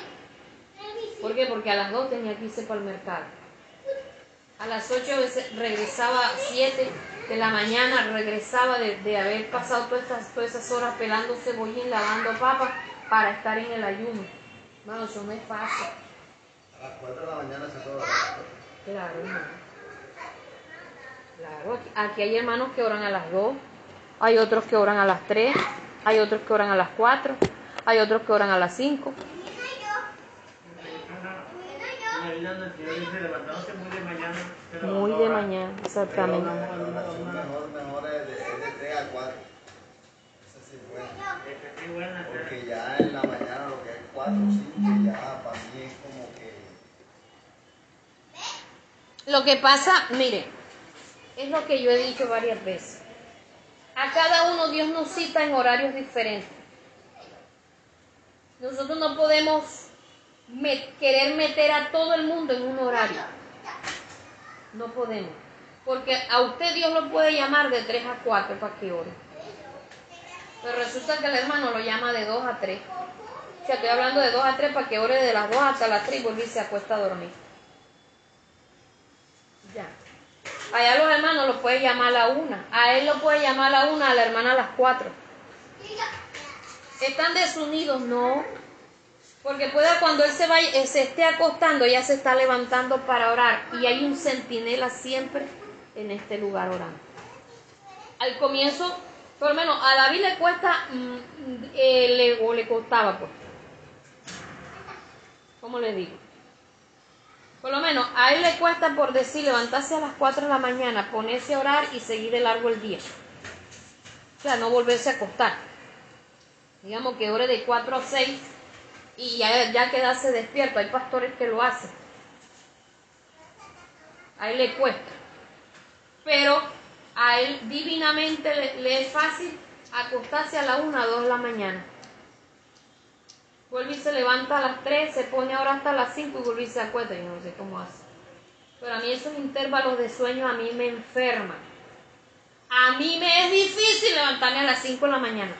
¿Por qué? Porque a las 2 tenía que irse para el mercado. A las 8 veces regresaba a 7 de la mañana, regresaba de, de haber pasado todas, estas, todas esas horas pelando cebollín, lavando papas para estar en el ayuno. Hermano, eso no es fácil. A las 4 de la mañana se puede Claro, hermano. Claro, aquí, aquí hay hermanos que oran a las 2, hay otros que oran a las 3, hay otros que oran a las 4, hay otros que oran a las 5. mañana, el Señor dice levantándose muy de mañana. Muy de mañana, exactamente. una, una oración mejor, mejor es de, es de 3 a 4. Esa sí es buena. Sí, buena, Porque ya en la mañana lo que es 4 o 5 ya para mí es como que... Lo que pasa, mire, es lo que yo he dicho varias veces. A cada uno Dios nos cita en horarios diferentes. Nosotros no podemos me- querer meter a todo el mundo en un horario. No podemos. Porque a usted Dios lo puede llamar de 3 a 4 para que ore. Pero resulta que el hermano lo llama de 2 a 3. O sea, estoy hablando de 2 a 3 para que ore de las 2 hasta las 3 y vuelve y se acuesta a dormir. Ya. Allá los hermanos lo puede llamar a la una. A él lo puede llamar a la una, a la hermana a las cuatro. ¿Están desunidos? No. Porque puede cuando él se, vaya, eh, se esté acostando, ya se está levantando para orar. Y hay un centinela siempre en este lugar orando. Al comienzo, por lo menos a David le cuesta, mm, eh, le, o le costaba, pues. ¿Cómo le digo? Por lo menos a él le cuesta por decir levantarse a las 4 de la mañana, ponerse a orar y seguir de largo el día. O sea, no volverse a acostar. Digamos que ore de 4 a 6 y ya, ya quedarse despierto. Hay pastores que lo hacen. A él le cuesta. Pero a él divinamente le, es fácil acostarse a la 1 o 2 de la mañana. Vuelve y se levanta a las 3, se pone ahora hasta las 5 y vuelve y se acuesta. Yo no sé cómo hace. Pero a mí esos intervalos de sueño a mí me enferman. A mí me es difícil levantarme a las 5 de la mañana.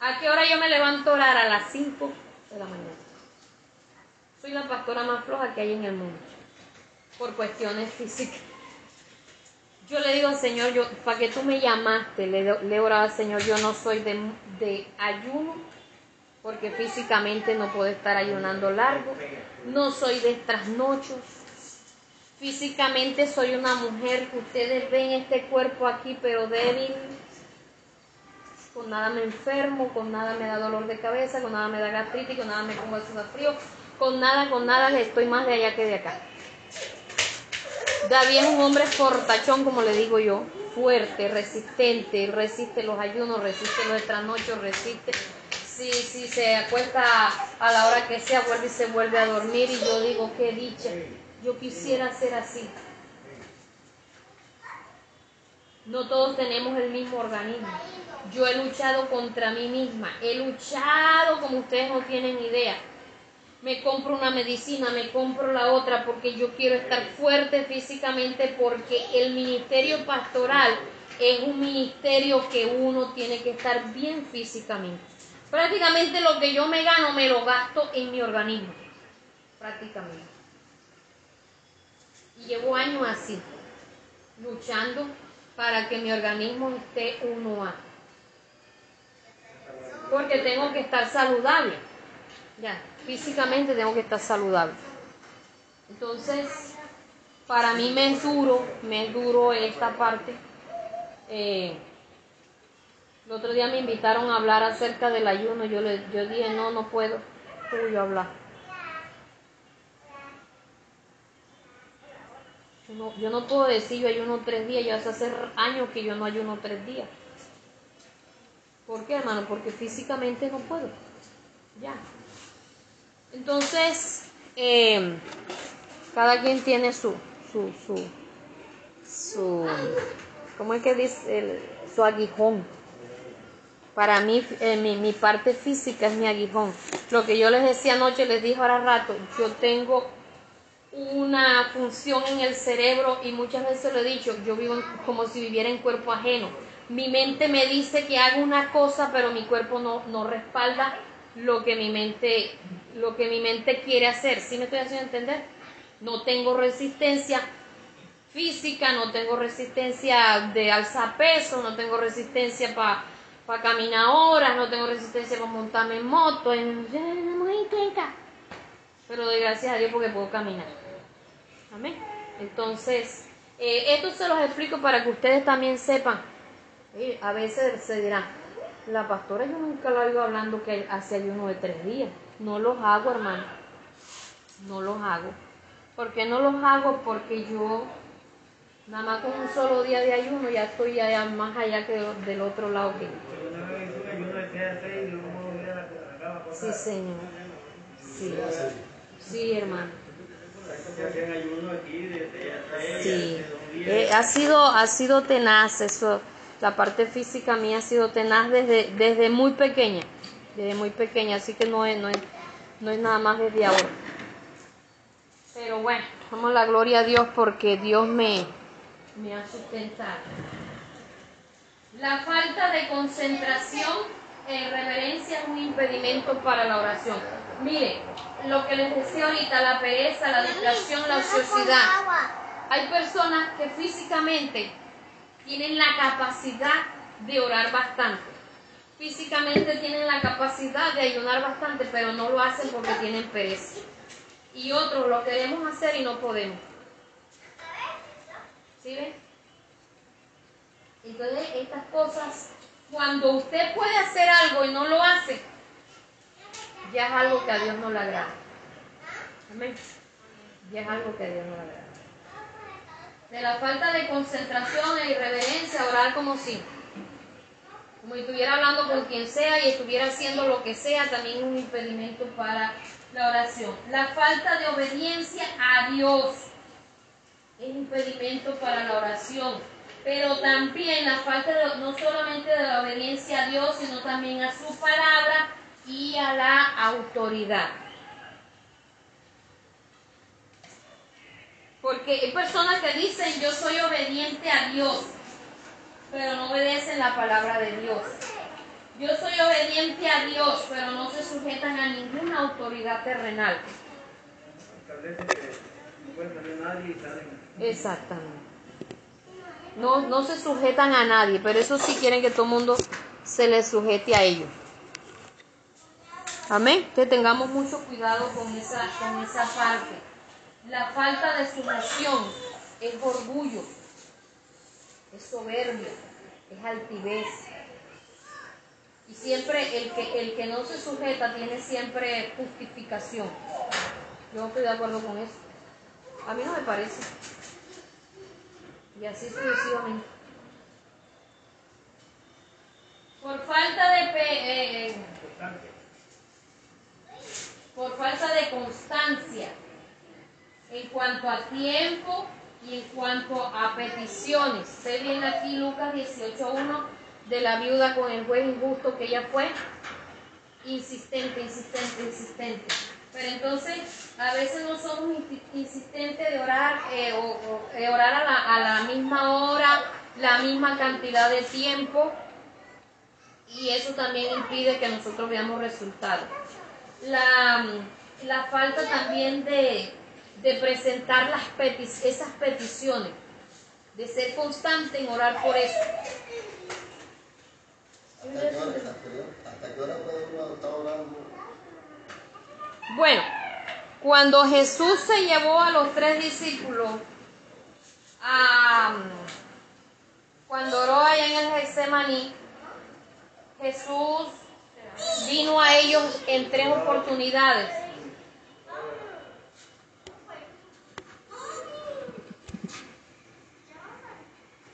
¿A qué hora yo me levanto a orar? A las 5 de la mañana. Soy la pastora más floja que hay en el mundo. Por cuestiones físicas. Yo le digo al Señor, yo, para que tú me llamaste, le, le al Señor, yo no soy de, de ayuno, porque físicamente no puedo estar ayunando largo, no soy de trasnochos, físicamente soy una mujer que ustedes ven este cuerpo aquí, pero débil, con nada me enfermo, con nada me da dolor de cabeza, con nada me da gastritis, con nada me pongo a frío, con nada, con nada estoy más de allá que de acá. David es un hombre fortachón, como le digo yo, fuerte, resistente, resiste los ayunos, resiste los trasnochos, resiste. Si, si se acuesta a la hora que sea, vuelve y se vuelve a dormir. Y yo digo, qué dicha, yo quisiera ser así. No todos tenemos el mismo organismo. Yo he luchado contra mí misma, he luchado como ustedes no tienen idea me compro una medicina, me compro la otra porque yo quiero estar fuerte físicamente porque el ministerio pastoral es un ministerio que uno tiene que estar bien físicamente. Prácticamente lo que yo me gano me lo gasto en mi organismo, prácticamente. Y llevo años así, luchando para que mi organismo esté uno a. Porque tengo que estar saludable. Ya, físicamente tengo que estar saludable. Entonces, para mí me es duro, me es duro esta parte. Eh, el otro día me invitaron a hablar acerca del ayuno. Yo, le, yo dije, no, no puedo. Puedo yo hablar. Yo no, yo no puedo decir yo ayuno tres días. Ya hace hace años que yo no ayuno tres días. ¿Por qué, hermano? Porque físicamente no puedo. Ya. Entonces, eh, cada quien tiene su, su, su, su, ¿cómo es que dice? El, su aguijón. Para mí, eh, mi, mi parte física es mi aguijón. Lo que yo les decía anoche, les dije ahora rato, yo tengo una función en el cerebro y muchas veces lo he dicho, yo vivo como si viviera en cuerpo ajeno. Mi mente me dice que hago una cosa, pero mi cuerpo no, no respalda lo que mi mente lo que mi mente quiere hacer. ¿Sí me estoy haciendo entender? No tengo resistencia física, no tengo resistencia de alzar peso, no tengo resistencia para caminar horas, no tengo resistencia para montarme en moto, en, pero doy gracias a Dios porque puedo caminar. Amén. Entonces, eh, esto se los explico para que ustedes también sepan. Eh, a veces se dirá, la pastora yo nunca la oigo hablando que hace ayuno de tres días. No los hago, hermano. No los hago. Porque no los hago porque yo, nada más con un solo día de ayuno, ya estoy allá, más allá que del- otro lado que. Una vez hice un ayuno de 6 a 6 y luego volví a la, a la cama. Sí, señor. Sí, sí, hermano. Se hacían ayuno aquí de 6 a 6. Sí. Eh, ha sido, ha sido tenaz eso. La parte física mía ha sido tenaz desde, desde muy pequeña. Desde muy pequeña, así que no es, no es, no es nada más desde ahora. Pero bueno, damos la gloria a Dios porque Dios me, me ha sustentado. La falta de concentración e irreverencia es un impedimento para la oración. Mire, lo que les decía ahorita, la pereza, la distracción, la ociosidad. Hay personas que físicamente tienen la capacidad de orar bastante. Físicamente tienen la capacidad de ayunar bastante, pero no lo hacen porque tienen pereza. Y otros lo queremos hacer y no podemos. ¿Sí ven? Entonces, estas cosas, cuando usted puede hacer algo y no lo hace, ya es algo que a Dios no le agrada. Amén. Ya es algo que a Dios no le agrada. De la falta de concentración e irreverencia, orar como si, como estuviera hablando con quien sea y estuviera haciendo lo que sea, también un impedimento para la oración. La falta de obediencia a Dios es impedimento para la oración. Pero también la falta de, no solamente de la obediencia a Dios, sino también a su palabra y a la autoridad. Porque hay personas que dicen yo soy obediente a Dios, pero no obedecen la palabra de Dios. Yo soy obediente a Dios, pero no se sujetan a ninguna autoridad terrenal. Exactamente. No, no se sujetan a nadie, pero eso sí quieren que todo el mundo se les sujete a ellos. Amén. Que tengamos mucho cuidado con esa, con esa parte. La falta de sujeción es orgullo, es soberbia, es altivez. Y siempre el que, el que no se sujeta tiene siempre justificación. Yo no estoy de acuerdo con eso. A mí no me parece. Y así sucesivamente. Por falta de pe- eh, por falta de constancia en cuanto a tiempo y en cuanto a peticiones. Se viene aquí Lucas 18.1 de la viuda con el juez injusto que ella fue insistente, insistente, insistente. Pero entonces a veces no somos insi- insistentes de orar, eh, o, de orar a la, a la misma hora, la misma cantidad de tiempo, y eso también impide que nosotros veamos resultados. La, la falta también de, de presentar las peti- esas peticiones, de ser constante en orar por eso. ¿Hasta qué hora, hasta qué hora- hasta qué hora puede uno estar orando? Bueno, cuando Jesús se llevó a los tres discípulos, a, cuando oró allá en el Getsemaní, Jesús vino a ellos en tres oportunidades.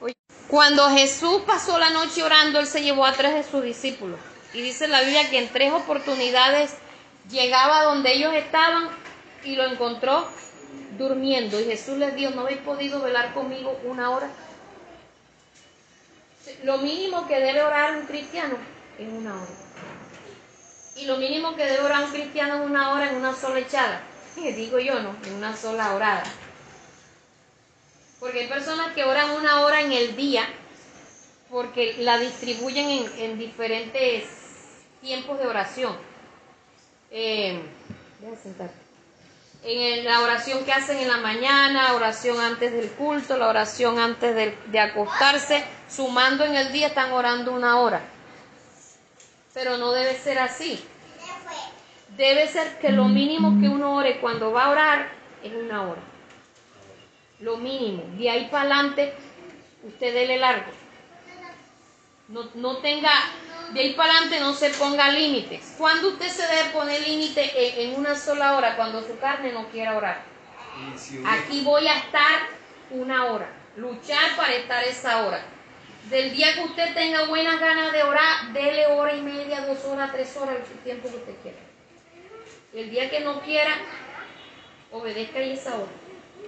Oye, Cuando Jesús pasó la noche orando, él se llevó a tres de sus discípulos. Y dice la Biblia que en tres oportunidades llegaba donde ellos estaban y lo encontró durmiendo. Y Jesús les dijo, ¿no habéis podido velar conmigo una hora? Lo mínimo que debe orar un cristiano es una hora. Y lo mínimo que debe orar un cristiano es una hora en una sola echada. Digo yo, no, en una sola orada. Porque hay personas que oran una hora en el día porque la distribuyen en, en diferentes tiempos de oración. Eh. En la oración que hacen en la mañana, oración antes del culto, la oración antes de, de acostarse, sumando en el día están orando una hora. Pero no debe ser así. Debe ser que lo mínimo que uno ore cuando va a orar es una hora. Lo mínimo. De ahí para adelante, usted dele largo. No, no tenga, de ahí para adelante no se ponga límites. ¿Cuándo usted se debe poner límite en, en una sola hora? Cuando su carne no quiera orar. Aquí voy a estar una hora, luchar para estar esa hora. Del día que usted tenga buenas ganas de orar, dele hora y media, dos horas, tres horas, el tiempo que usted quiera. El día que no quiera, obedezca y esa hora.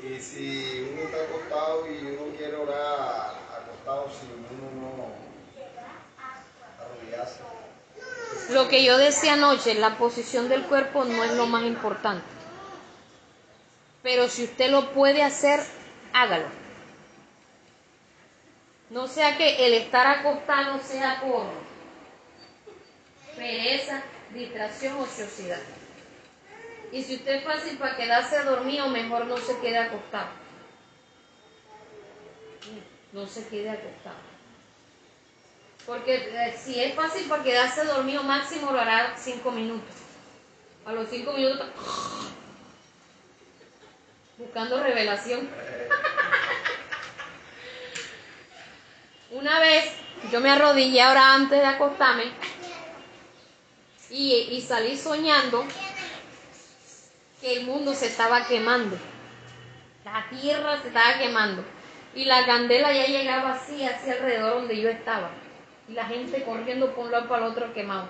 Y si uno está acostado y uno quiere orar acostado, si uno no arrodillarse. Lo que yo decía anoche, la posición del cuerpo no es lo más importante. Pero si usted lo puede hacer, hágalo. No sea que el estar acostado sea por pereza, distracción, ociosidad. Y si usted es fácil para quedarse dormido, mejor no se quede acostado. No se quede acostado. Porque eh, si es fácil para quedarse dormido, máximo lo hará cinco minutos. A los cinco minutos, buscando revelación. Una vez yo me arrodillé ahora antes de acostarme y, y salí soñando que el mundo se estaba quemando. La tierra se estaba quemando. Y la candela ya llegaba así, así alrededor donde yo estaba. Y la gente corriendo por un lado para el otro quemado.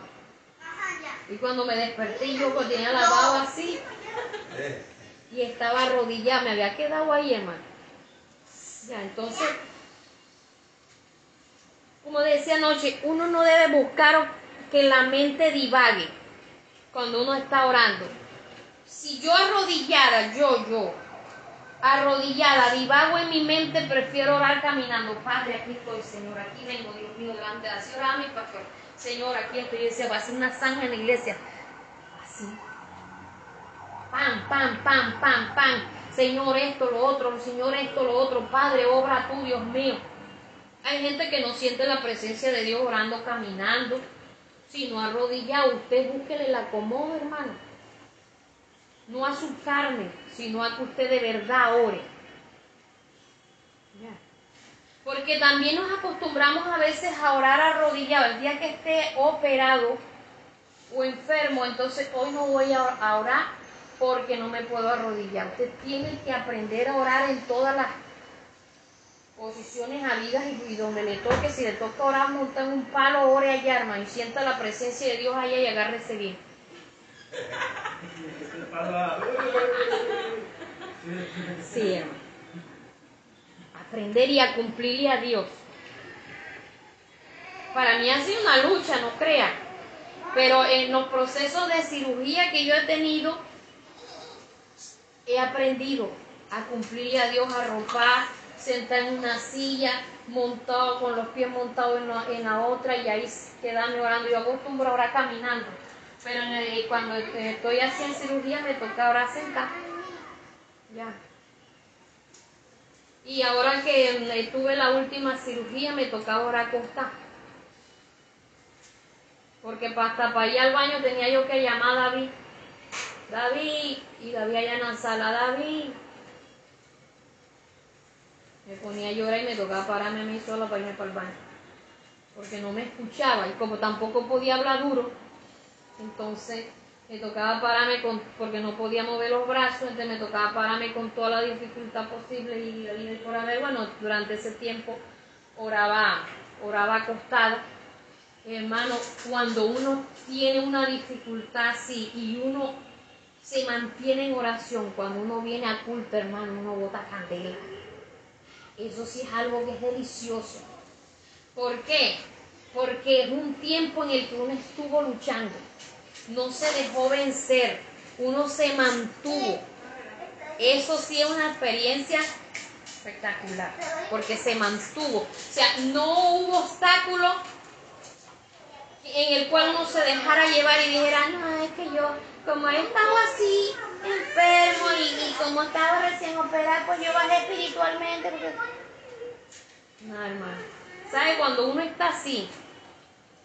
Y cuando me desperté, yo pues, tenía la baba así y estaba arrodillada, me había quedado ahí, hermano. Ya, entonces, como decía anoche, uno no debe buscar que la mente divague cuando uno está orando. Si yo arrodillara, yo, yo, arrodillada, divago en mi mente, prefiero orar caminando. Padre, aquí estoy, Señor, aquí vengo, Dios mío, delante de así oraba mi pastor. Señor, aquí estoy. Yo decía, va a ser una zanja en la iglesia. Así. Pam, pam, pam, pam, pam. Señor, esto, lo otro, Señor, esto, lo otro. Padre, obra tú, Dios mío. Hay gente que no siente la presencia de Dios orando, caminando, sino arrodillado. Usted búsquele el acomodo, hermano. No a su carne, sino a que usted de verdad ore. Porque también nos acostumbramos a veces a orar arrodillado. El día que esté operado o enfermo, entonces hoy no voy a orar porque no me puedo arrodillar. Usted tiene que aprender a orar en todas las posiciones habidas y, y donde le toque. Si le toca orar montar en un palo, ore allá, hermano, y sienta la presencia de Dios allá y agárrese bien. Sí. Aprender y a cumplirle a Dios. Para mí ha sido una lucha, no crea. Pero en los procesos de cirugía que yo he tenido, he aprendido a cumplirle a Dios, a ropar, sentar en una silla, montado con los pies montados en la, en la otra y ahí quedarme orando. Yo acostumbro a orar caminando, pero cuando estoy así en cirugía me toca orar sentar. Ya. Y ahora que tuve la última cirugía me tocaba orar acostar. Porque hasta para ir al baño tenía yo que llamar a David. David, y David allá en la sala, David. Me ponía a llorar y me tocaba pararme a mí sola para irme para el baño. Porque no me escuchaba y como tampoco podía hablar duro, entonces me tocaba pararme con, porque no podía mover los brazos, entonces me tocaba pararme con toda la dificultad posible y, y por haber, bueno, durante ese tiempo oraba, oraba acostada. Hermano, cuando uno tiene una dificultad así y uno se mantiene en oración, cuando uno viene a culto, hermano, uno bota candela. Eso sí es algo que es delicioso. ¿Por qué? Porque es un tiempo en el que uno estuvo luchando. No se dejó vencer. Uno se mantuvo. Eso sí es una experiencia espectacular. Porque se mantuvo. O sea, no hubo obstáculo en el cual uno se dejara llevar y dijera, no, es que yo, como he estado así, enfermo y, y como estaba recién operado, pues yo bajé espiritualmente. Porque... No, hermano. ¿Sabe? Cuando uno está así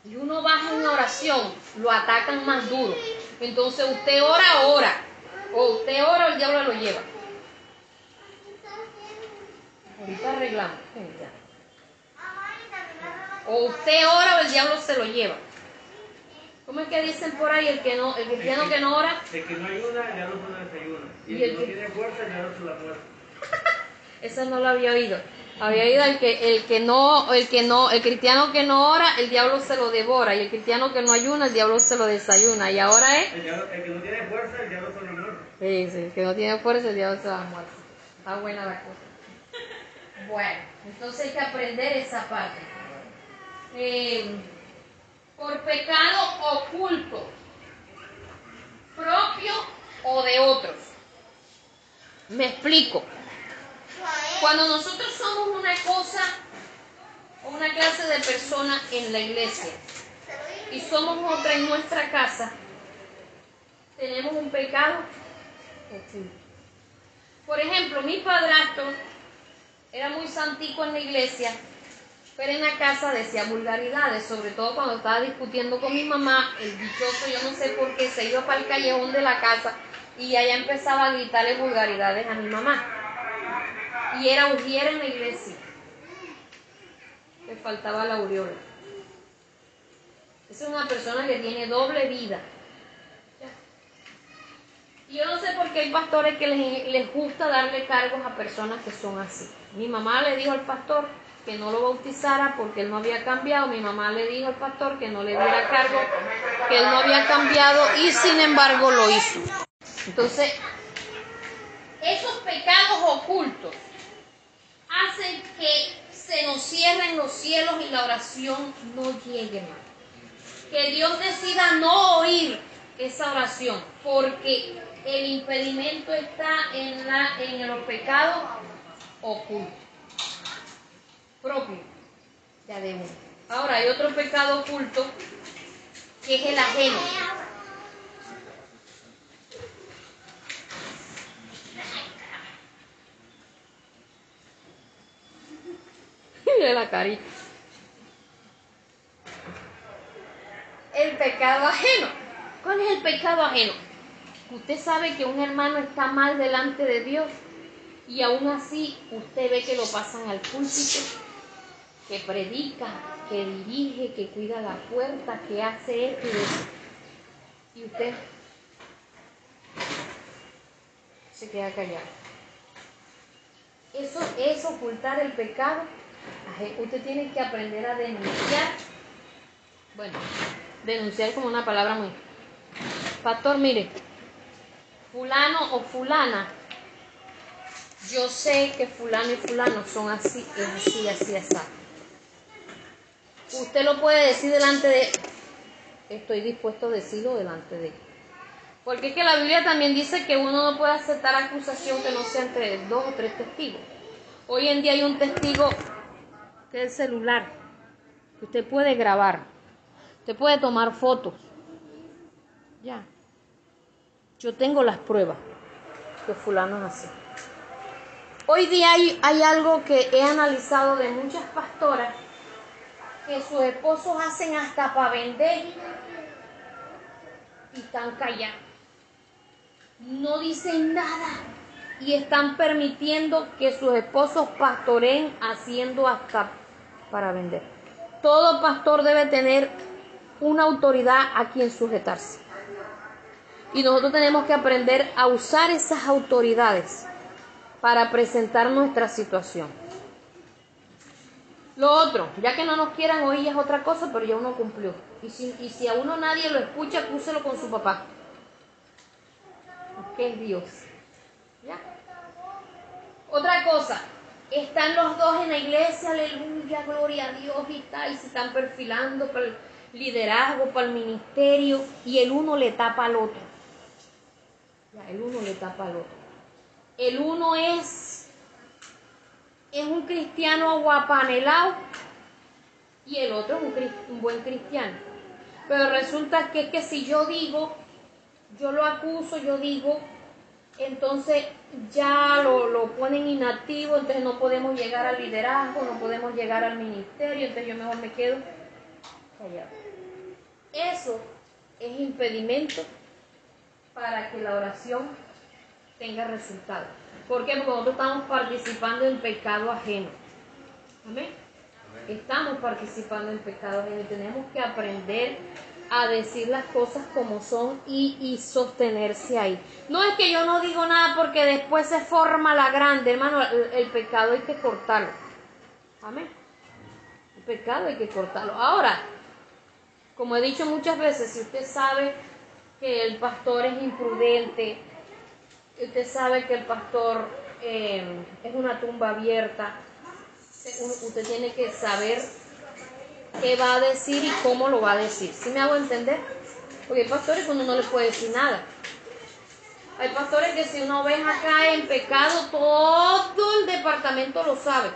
y uno baja en oración, lo atacan más duro. Entonces usted ora, ora. O usted ora o el diablo lo lleva. Ahorita arreglamos. Ya. O usted ora o el diablo se lo lleva. ¿Cómo es que dicen por ahí el que no, el cristiano que no ora? El que no ayuda, ya no se lo desayuna. Y el el que que- no tiene fuerza, ya no se la muerde. Eso no lo había oído. Había oído el que, el que no, el que no, el cristiano que no ora, el diablo se lo devora, y el cristiano que no ayuna, el diablo se lo desayuna. Y ahora es, El, diablo- el que no tiene fuerza, el diablo se lo muerde. sí, sí, el que no tiene fuerza, el diablo se va a muerto. Está buena la cosa. Bueno, entonces hay que aprender esa parte. Eh, por pecado oculto, propio o de otros. Me explico. Cuando nosotros somos una cosa o una clase de persona en la iglesia y somos otra en nuestra casa, tenemos un pecado. Por ejemplo, mi padrastro era muy santico en la iglesia, pero en la casa decía vulgaridades, sobre todo cuando estaba discutiendo con mi mamá, el dichoso, yo no sé por qué, se iba para el callejón de la casa y allá empezaba a gritarle vulgaridades a mi mamá. Y era ujier en la iglesia. Le faltaba la aureola. Esa es una persona que tiene doble vida. Y yo no sé por qué hay pastores que les, les gusta darle cargos a personas que son así. Mi mamá le dijo al pastor que no lo bautizara porque él no había cambiado. Mi mamá le dijo al pastor que no le diera cargo, que él no había cambiado y sin embargo lo hizo. Entonces, esos pecados ocultos hacen que se nos cierren los cielos y la oración no llegue más. Que Dios decida no oír esa oración, porque el impedimento está en, la, en los pecados ocultos, propios, ya de. Ahora hay otro pecado oculto que es el ajeno. La carita. El pecado ajeno. ¿Cuál es el pecado ajeno? Usted sabe que un hermano está mal delante de Dios y aún así usted ve que lo pasan al púlpito, que predica, que dirige, que cuida la puerta, que hace esto y eso. Y usted se queda callado. Eso es ocultar el pecado. Usted tiene que aprender a denunciar. Bueno, denunciar como una palabra muy... Pastor, mire, fulano o fulana, yo sé que fulano y fulano son así, es así, así, así. Usted lo puede decir delante de... Estoy dispuesto a decirlo delante de. Porque es que la Biblia también dice que uno no puede aceptar acusación que no sea entre dos o tres testigos. Hoy en día hay un testigo que el celular. Usted puede grabar. Usted puede tomar fotos. Ya. Yo tengo las pruebas que fulano es así. Hoy día hay, hay algo que he analizado de muchas pastoras que sus esposos hacen hasta para vender y están callados. No dicen nada y están permitiendo que sus esposos pastoreen haciendo hasta para vender. Todo pastor debe tener una autoridad a quien sujetarse. Y nosotros tenemos que aprender a usar esas autoridades para presentar nuestra situación. Lo otro, ya que no nos quieran oír es otra cosa, pero ya uno cumplió. Y si, a uno nadie lo escucha, acúselo con su papá. Que es Dios. ¿Ya? Otra cosa, están los dos en la iglesia, aleluya, gloria a Dios y tal, y se están perfilando para el liderazgo, para el ministerio, y el uno le tapa al otro. Ya, el uno le tapa al otro. El uno es, es un cristiano aguapanelado y el otro es un, un buen cristiano. Pero resulta que es que si yo digo, yo lo acuso, yo digo, entonces ya lo, lo ponen inactivo, entonces no podemos llegar al liderazgo, no podemos llegar al ministerio, entonces yo mejor me quedo callado. Eso es impedimento para que la oración tenga resultado. ¿Por qué? Porque nosotros estamos participando en pecado ajeno. Amén. Estamos participando en pecado ajeno y tenemos que aprender a decir las cosas como son y, y, sostenerse ahí. No es que yo no digo nada porque después se forma la grande, hermano, el, pecado hay que cortarlo. Amén. El pecado hay que cortarlo. Ahora, como he dicho muchas veces, si usted sabe que el pastor es imprudente, usted sabe que el pastor eh, es una tumba abierta, usted tiene que saber qué va a decir y cómo lo va a decir. ¿Sí me hago entender? Porque hay pastores que uno no le puede decir nada. Hay pastores que si una oveja cae en pecado, todo el departamento lo sabe.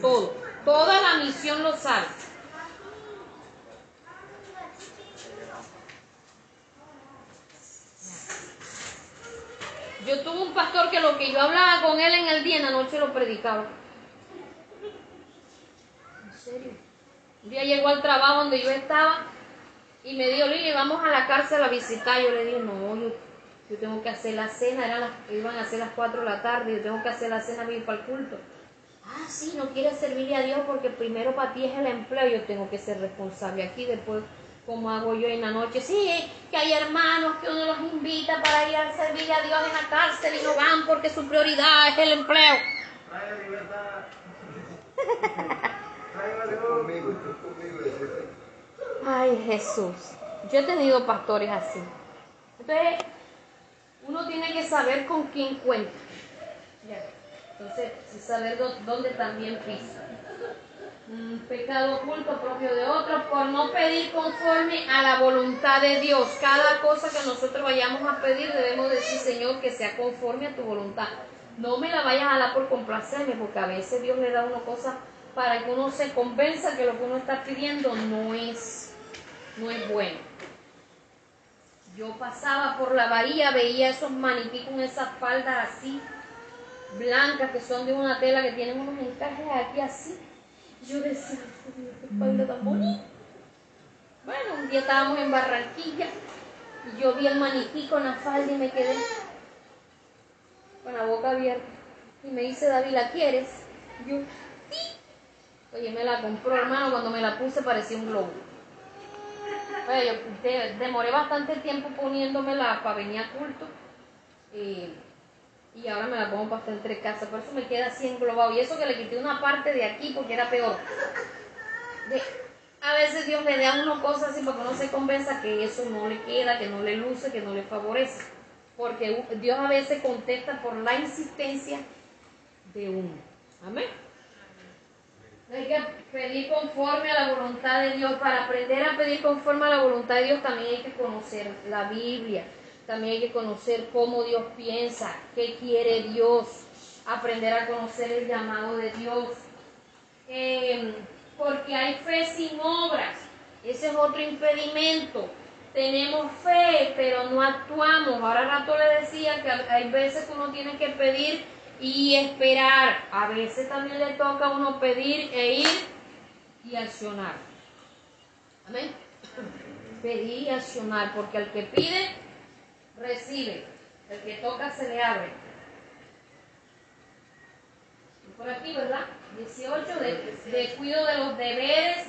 Todo. Toda la misión lo sabe. Yo tuve un pastor que lo que yo hablaba con él en el día, en la noche lo predicaba. En serio. Un día llegó al trabajo donde yo estaba y me dijo, Lili, vamos a la cárcel a visitar. Yo le dije, no, yo, yo tengo que hacer la cena, eran las, iban a ser las 4 de la tarde, yo tengo que hacer la cena bien para el culto. Ah, sí, no quieres servirle a Dios porque primero para ti es el empleo, yo tengo que ser responsable aquí, después como hago yo en la noche. Sí, que hay hermanos que uno los invita para ir a servir a Dios en la cárcel y no van porque su prioridad es el empleo. Ay, Jesús. Yo he tenido pastores así. Entonces, uno tiene que saber con quién cuenta. Entonces, saber dónde también pisa un pecado oculto propio de otro por no pedir conforme a la voluntad de Dios. Cada cosa que nosotros vayamos a pedir debemos decir, Señor, que sea conforme a tu voluntad. No me la vayas a dar por complacerme, porque a veces Dios le da una cosa para que uno se convenza que lo que uno está pidiendo no es, no es bueno. Yo pasaba por la bahía, veía esos maniquí con esas faldas así, blancas, que son de una tela que tienen unos encajes aquí así yo decía, qué espalda tan bonita. Bueno, un día estábamos en Barranquilla y yo vi el maniquí con la falda y me quedé con la boca abierta. Y me dice, David, ¿la quieres? yo, sí. Oye, me la compró, hermano, cuando me la puse parecía un globo. Oye, yo demoré bastante tiempo poniéndomela para venir a culto. Y y ahora me la pongo para estar entre casa. Por eso me queda así englobado. Y eso que le quité una parte de aquí porque era peor. a veces Dios le da a uno cosas así para que uno se convenza que eso no le queda, que no le luce, que no le favorece. Porque Dios a veces contesta por la insistencia de uno. Amén. Hay que pedir conforme a la voluntad de Dios. Para aprender a pedir conforme a la voluntad de Dios también hay que conocer la Biblia también hay que conocer cómo Dios piensa, qué quiere Dios, aprender a conocer el llamado de Dios. Em, porque hay fe sin obras, ese es otro impedimento. Tenemos fe, pero no actuamos. Ahora rato le decía que hay veces que uno tiene que pedir y esperar. A veces también le toca a uno pedir e ir y accionar. Amén. Pedir y accionar, porque al que pide, recibe. El que toca se le abre. por aquí, ¿verdad? 18, de, cuido de los deberes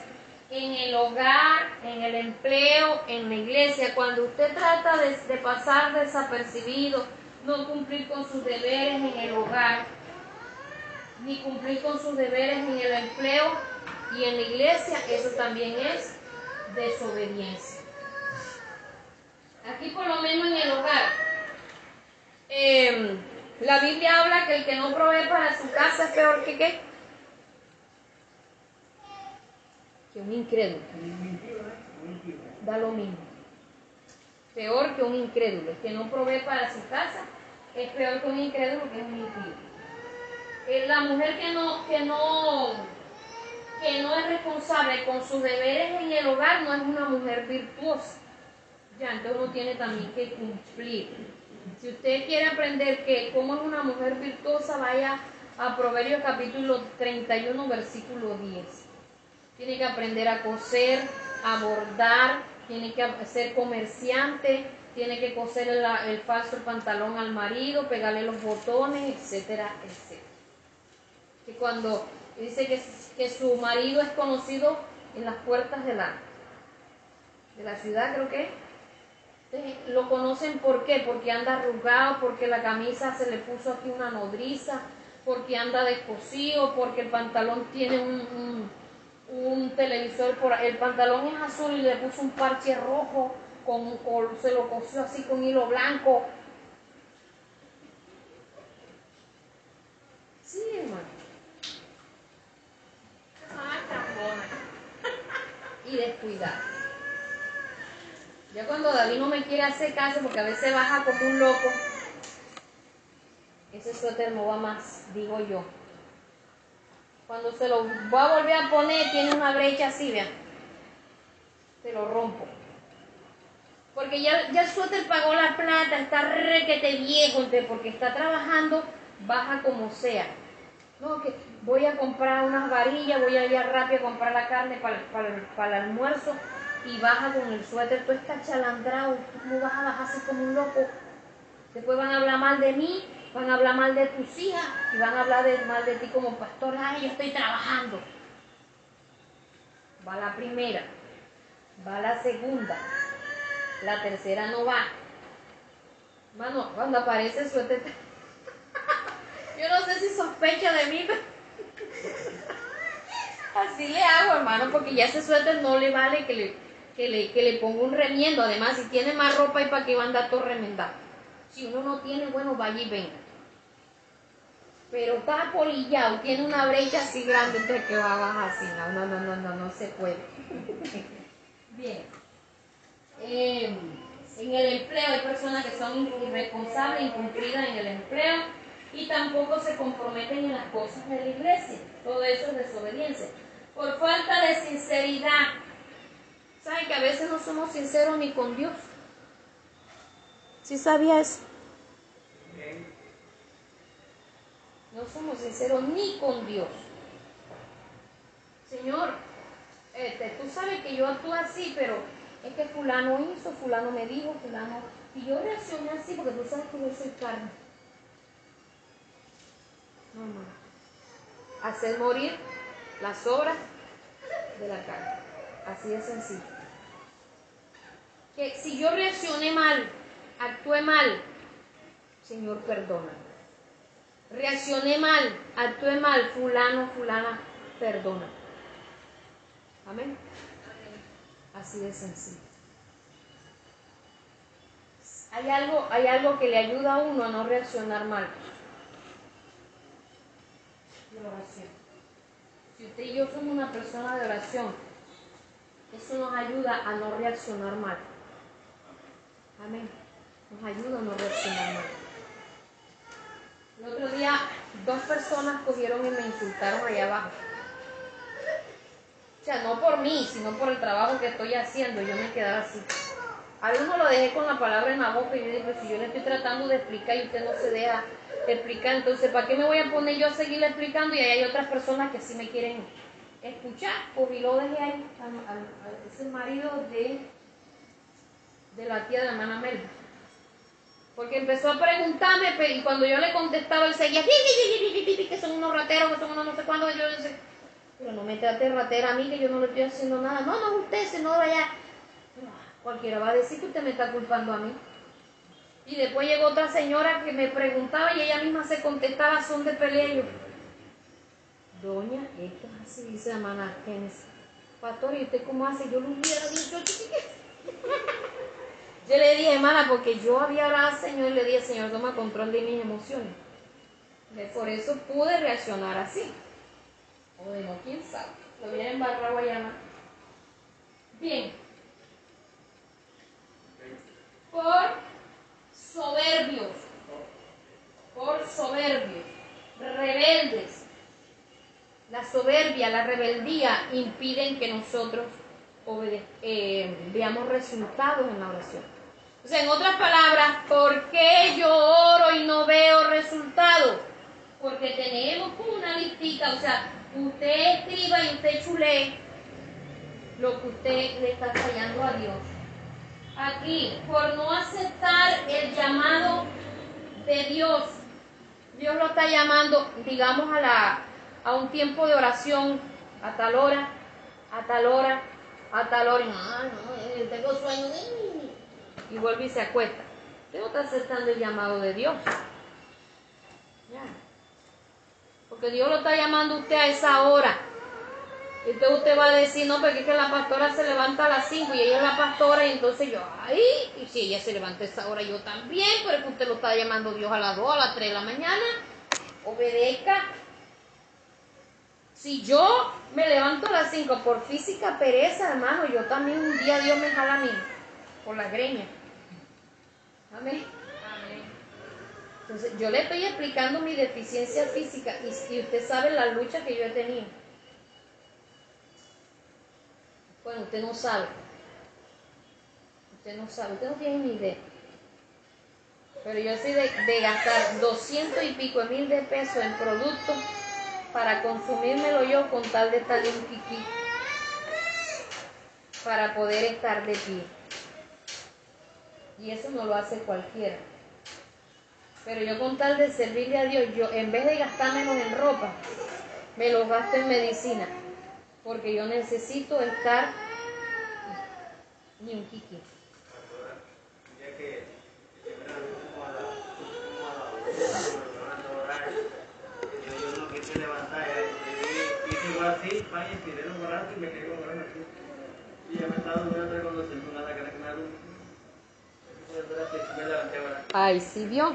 en el hogar, en el empleo, en la iglesia. Cuando usted trata de, de pasar desapercibido, no cumplir con sus deberes en el hogar, ni cumplir con sus deberes en el empleo y en la iglesia, eso también es desobediencia. Aquí por lo menos en el hogar. Em, la Biblia habla que el que no provee para su casa es peor que qué? Que un incrédulo. Da lo mismo. Peor que un incrédulo. El que no provee para su casa es peor que un incrédulo que es un impío. Eh, la mujer que no, que no, que no es responsable con sus deberes en el hogar no es una mujer virtuosa. Ya, entonces uno tiene también que cumplir. Si usted quiere aprender que cómo es una mujer virtuosa, vaya a Proverbios capítulo 31, versículo 10. Tiene que aprender a coser, a bordar, tiene que ser comerciante, tiene que coser el, falso pantalón al marido, pegarle los botones, etcétera, etcétera. Que cuando dice que, que su marido es conocido en las puertas del la de la ciudad, creo que. Lo conocen por qué, porque anda arrugado, porque la camisa se le puso aquí una nodriza, porque anda descosido, porque el pantalón tiene un, un, un televisor por. El pantalón es azul y le puso un parche rojo, con, se lo cosió así con hilo blanco. Sí, hermano. Chambonas. y descuidar. Ya cuando David no me quiere hacer caso porque a veces baja como un loco, ese suéter no va más, digo yo. Cuando se lo va a volver a poner, tiene una brecha así, vean. Se lo rompo. Porque ya, ya suéter pagó la plata, está requete viejo, porque está trabajando, baja como sea. No, que voy a comprar unas varillas, voy a ir rápido a comprar la carne para, el almuerzo y baja con el suéter, tú estás chalandrado, ¿tú ¿cómo vas a bajar así como un loco? Después van a hablar mal de mí, van a hablar mal de tus hijas y van a hablar mal de ti como pastor, ay, yo estoy trabajando. Va la primera, va la segunda, la tercera no va. Mano, cuando aparece suéter, yo no sé si sospecha de mí, pero así le hago, hermano, porque ya ese suéter no le vale que le, que le, que le ponga un remiendo. Además, si tiene más ropa, ¿y para qué va a andar todo remendado? Si uno no tiene, bueno, vaya y venga. Pero está polillado, tiene una brecha así grande, entonces que va a bajar así. No, no, no, no, no, no se puede. Bien. Eh, en el empleo hay personas que son irresponsables, incumplidas en el empleo y tampoco se comprometen en las cosas de la iglesia. Todo eso es desobediencia. Por falta de sinceridad. ¿Saben que a veces no somos sinceros ni con Dios? ¿Sí sabía eso? No somos sinceros ni con Dios. Señor, este, tú sabes que yo actúo así, pero es que fulano hizo, fulano me dijo, fulano... Y yo reaccioné así porque tú sabes que yo soy carne. No, no. Hacer morir las obras de la carne. Así de sencillo. Que si yo reaccioné mal, actué mal, Señor, perdóname. Reaccioné mal, actué mal, fulano, fulana, perdona. Amén. Así de sencillo. Hay algo, hay algo que le ayuda a uno a no reaccionar mal. La oración. Si usted y yo somos una persona de oración, eso nos ayuda a no reaccionar mal. Amén. Nos ayuda a no reaccionar mal. El otro día, dos personas cogieron y me insultaron allá abajo. Sea, no por mí, sino por el trabajo que estoy haciendo. Yo me quedaba así. A uno lo dejé con la palabra en la boca y yo dije, pues si yo le estoy tratando de explicar y usted no se deja explicar, entonces ¿para qué me voy a poner yo a seguirle explicando? Y ahí hay otras personas que sí me quieren escuchar. Pues y lo dejé ahí. al- al- al- es el marido de, de la tía de la hermana. Porque empezó a preguntarme y cuando yo le contestaba, él seguía, "Pi, pi, pi, pi, pi, pi, que son unos rateros, que son unos no sé cuándo. Yo decía, pero no me trate ratera a mí, que yo no le estoy haciendo nada. No, no es usted. Pero, ah, Cualquiera va a decir que usted me está culpando a mí. Y después llegó otra señora que me preguntaba y ella misma se contestaba, son de pelea. Doña, esto es así, dice hermana Genesis. Pastor, ¿y usted cómo hace? Yo lo hubiera dicho. Yo le dije, hermana, porque yo había orado al Señor y le dije, Señor, toma control de mis emociones. Por eso pude reaccionar así. O de no, quién sabe. Lo hubiera embarrado allá más. Bien. Por soberbios. Por soberbios. Rebeldes. La soberbia, la rebeldía impiden que nosotros eh, veamos resultados en la oración. O sea, en otras palabras, ¿por qué yo oro y no veo resultados? Porque tenemos una listita, o sea, usted escriba y usted chulee lo que usted le está fallando a Dios. Aquí, por no aceptar el llamado de Dios, Dios lo está llamando, digamos, a, la, a un tiempo de oración, a tal hora, a tal hora, a tal hora, "Ay, no, tengo sueño, y vuelve y se acuesta. Usted no está aceptando el llamado de Dios. Ya. Porque Dios lo está llamando a usted a esa hora. Entonces usted va a decir, no, porque es que la pastora se levanta a las 5 y ella es la pastora y entonces yo, ay, y si ella se levanta a esa hora, yo también, pero es que usted lo está llamando Dios a las 2, a las 3 de la mañana. Obedezca. Si yo me levanto a las 5 por física pereza, hermano, yo también un día Dios me jala a mí, por la greña. Amén. Entonces, yo le estoy explicando mi deficiencia física y, usted sabe la lucha que yo he tenido. Bueno, usted no sabe. Usted no sabe, usted no tiene ni idea. Pero yo soy de, gastar 200 y pico mil de pesos en productos para consumírmelo yo con tal de estar un kiki para poder estar de pie. Y eso no lo hace cualquiera. Pero yo con tal de servirle a Dios, yo en vez de gastar menos en ropa, me los gasto en medicina. Porque yo necesito estar ni un kiki. Que la la así, pa, y estiré los brazos y me quedé con así. Y ya me estaba durmiendo cuando sentí una lágrima que me dio. Me levanté ahora. Ay, sí vio.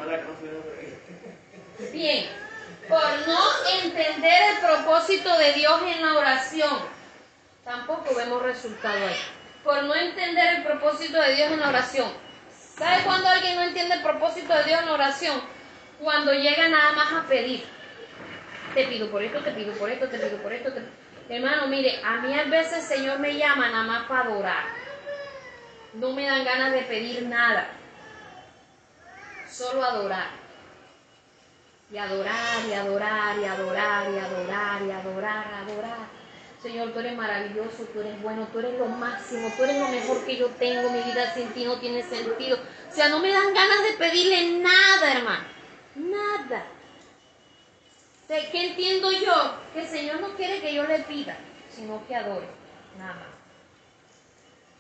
Bien, por no entender el propósito de Dios en la oración, tampoco vemos resultado ahí. Por no entender el propósito de Dios en la oración. ¿Sabe cuándo alguien no entiende el propósito de Dios en la oración? Cuando llega nada más a pedir. Te pido por esto, te pido por esto, te pido por esto. te- Hermano, mire, a mí a veces el Señor me llama nada más para adorar. No me dan ganas de pedir nada. Solo adorar y adorar y adorar y adorar y adorar y adorar, adorar. Señor, tú eres maravilloso, tú eres bueno, tú eres lo máximo, tú eres lo mejor que yo tengo, mi vida sin ti no tiene sentido. O sea, no me dan ganas de pedirle nada, hermano, nada. ¿Qué entiendo yo? Que el Señor no quiere que yo le pida, sino que adore, nada.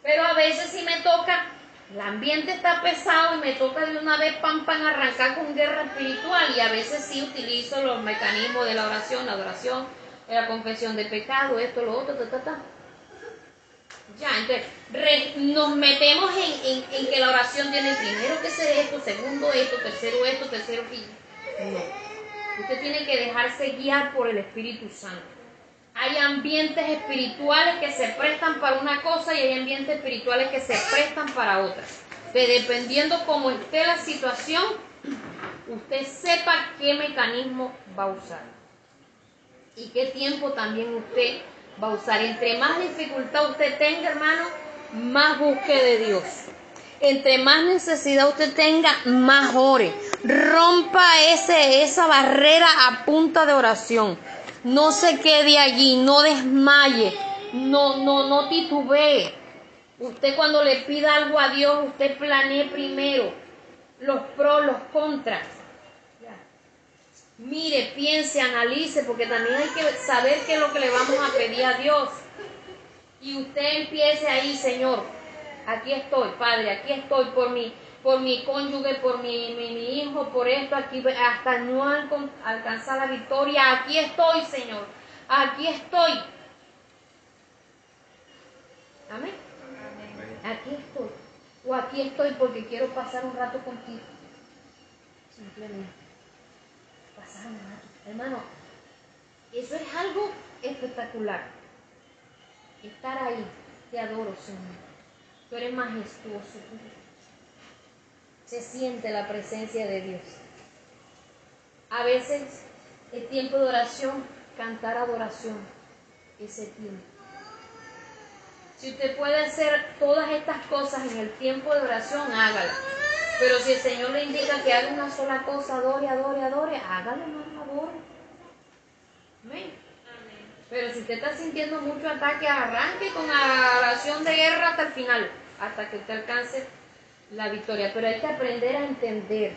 Pero a veces sí me toca, el ambiente está pesado y me toca de una vez pam pam arrancar con guerra espiritual y a veces sí utilizo los mecanismos de la oración, la adoración, la confesión de pecado, esto, lo otro, ta, ta, ta. Ya, entonces nos metemos en, en- en que la oración tiene primero que ser esto, segundo esto, tercero esto, tercero que... No. Usted tiene que dejarse guiar por el Espíritu Santo. Hay ambientes espirituales que se prestan para una cosa y hay ambientes espirituales que se prestan para otra. Dependiendo cómo esté la situación, usted sepa qué mecanismo va a usar. Y qué tiempo también usted va a usar. Entre más dificultad usted tenga, hermano, más busque de Dios. Entre más necesidad usted tenga, más ore. Rompa ese, esa barrera a punta de oración. No se quede allí, no desmaye, no, no, no titubee. Usted cuando le pida algo a Dios, usted planee primero los pros, los contras. Mire, piense, analice, porque también hay que saber qué es lo que le vamos a pedir a Dios. Y usted empiece ahí, Señor, aquí estoy, Padre, aquí estoy por mi, por mi cónyuge, por mi, mi, mi hijo, por esto, aquí hasta no alcan- alcanzar la victoria. Aquí estoy, Señor, aquí estoy. Amén. Aquí estoy. O aquí estoy porque quiero pasar un rato contigo. Simplemente. Pasar un rato. Hermano, eso es algo espectacular. Estar ahí. Te adoro, Señor. Tú eres majestuoso. Se siente la presencia de Dios. A veces es tiempo de oración, cantar adoración. Ese tiempo. Si usted puede hacer todas estas cosas en el tiempo de oración, hágala. Pero si el Señor le indica que haga una sola cosa, adore, adore, adore, hágalo, no adore. Amén. Pero si usted está sintiendo mucho ataque, arranque con la oración de guerra hasta el final, hasta que usted alcance la victoria. Pero hay que aprender a entender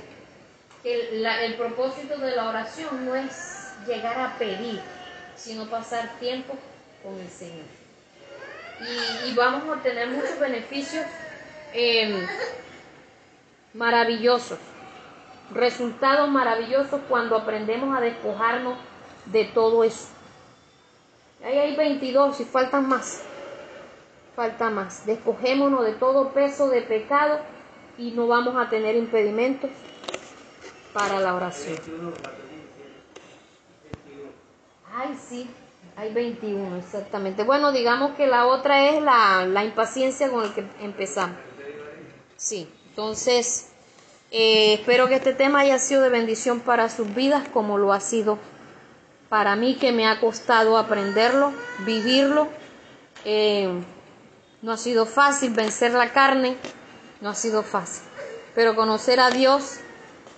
que el, propósito de la oración no es llegar a pedir, sino pasar tiempo con el Señor. y, y vamos a obtener muchos beneficios eh, maravillosos, resultados maravillosos cuando aprendemos a despojarnos de todo eso. Ahí hay 22 y faltan más. Falta más. Despojémonos de todo peso de pecado y no vamos a tener impedimentos para la oración. 21, 14, 21. Ay, sí, hay 21, exactamente. Bueno, digamos que la otra es la, la impaciencia con la que empezamos. Sí, entonces eh, espero que este tema haya sido de bendición para sus vidas como lo ha sido para mí que me ha costado aprenderlo, vivirlo. Eh, no ha sido fácil vencer la carne, no ha sido fácil, pero conocer a Dios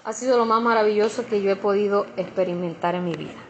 ha sido lo más maravilloso que yo he podido experimentar en mi vida.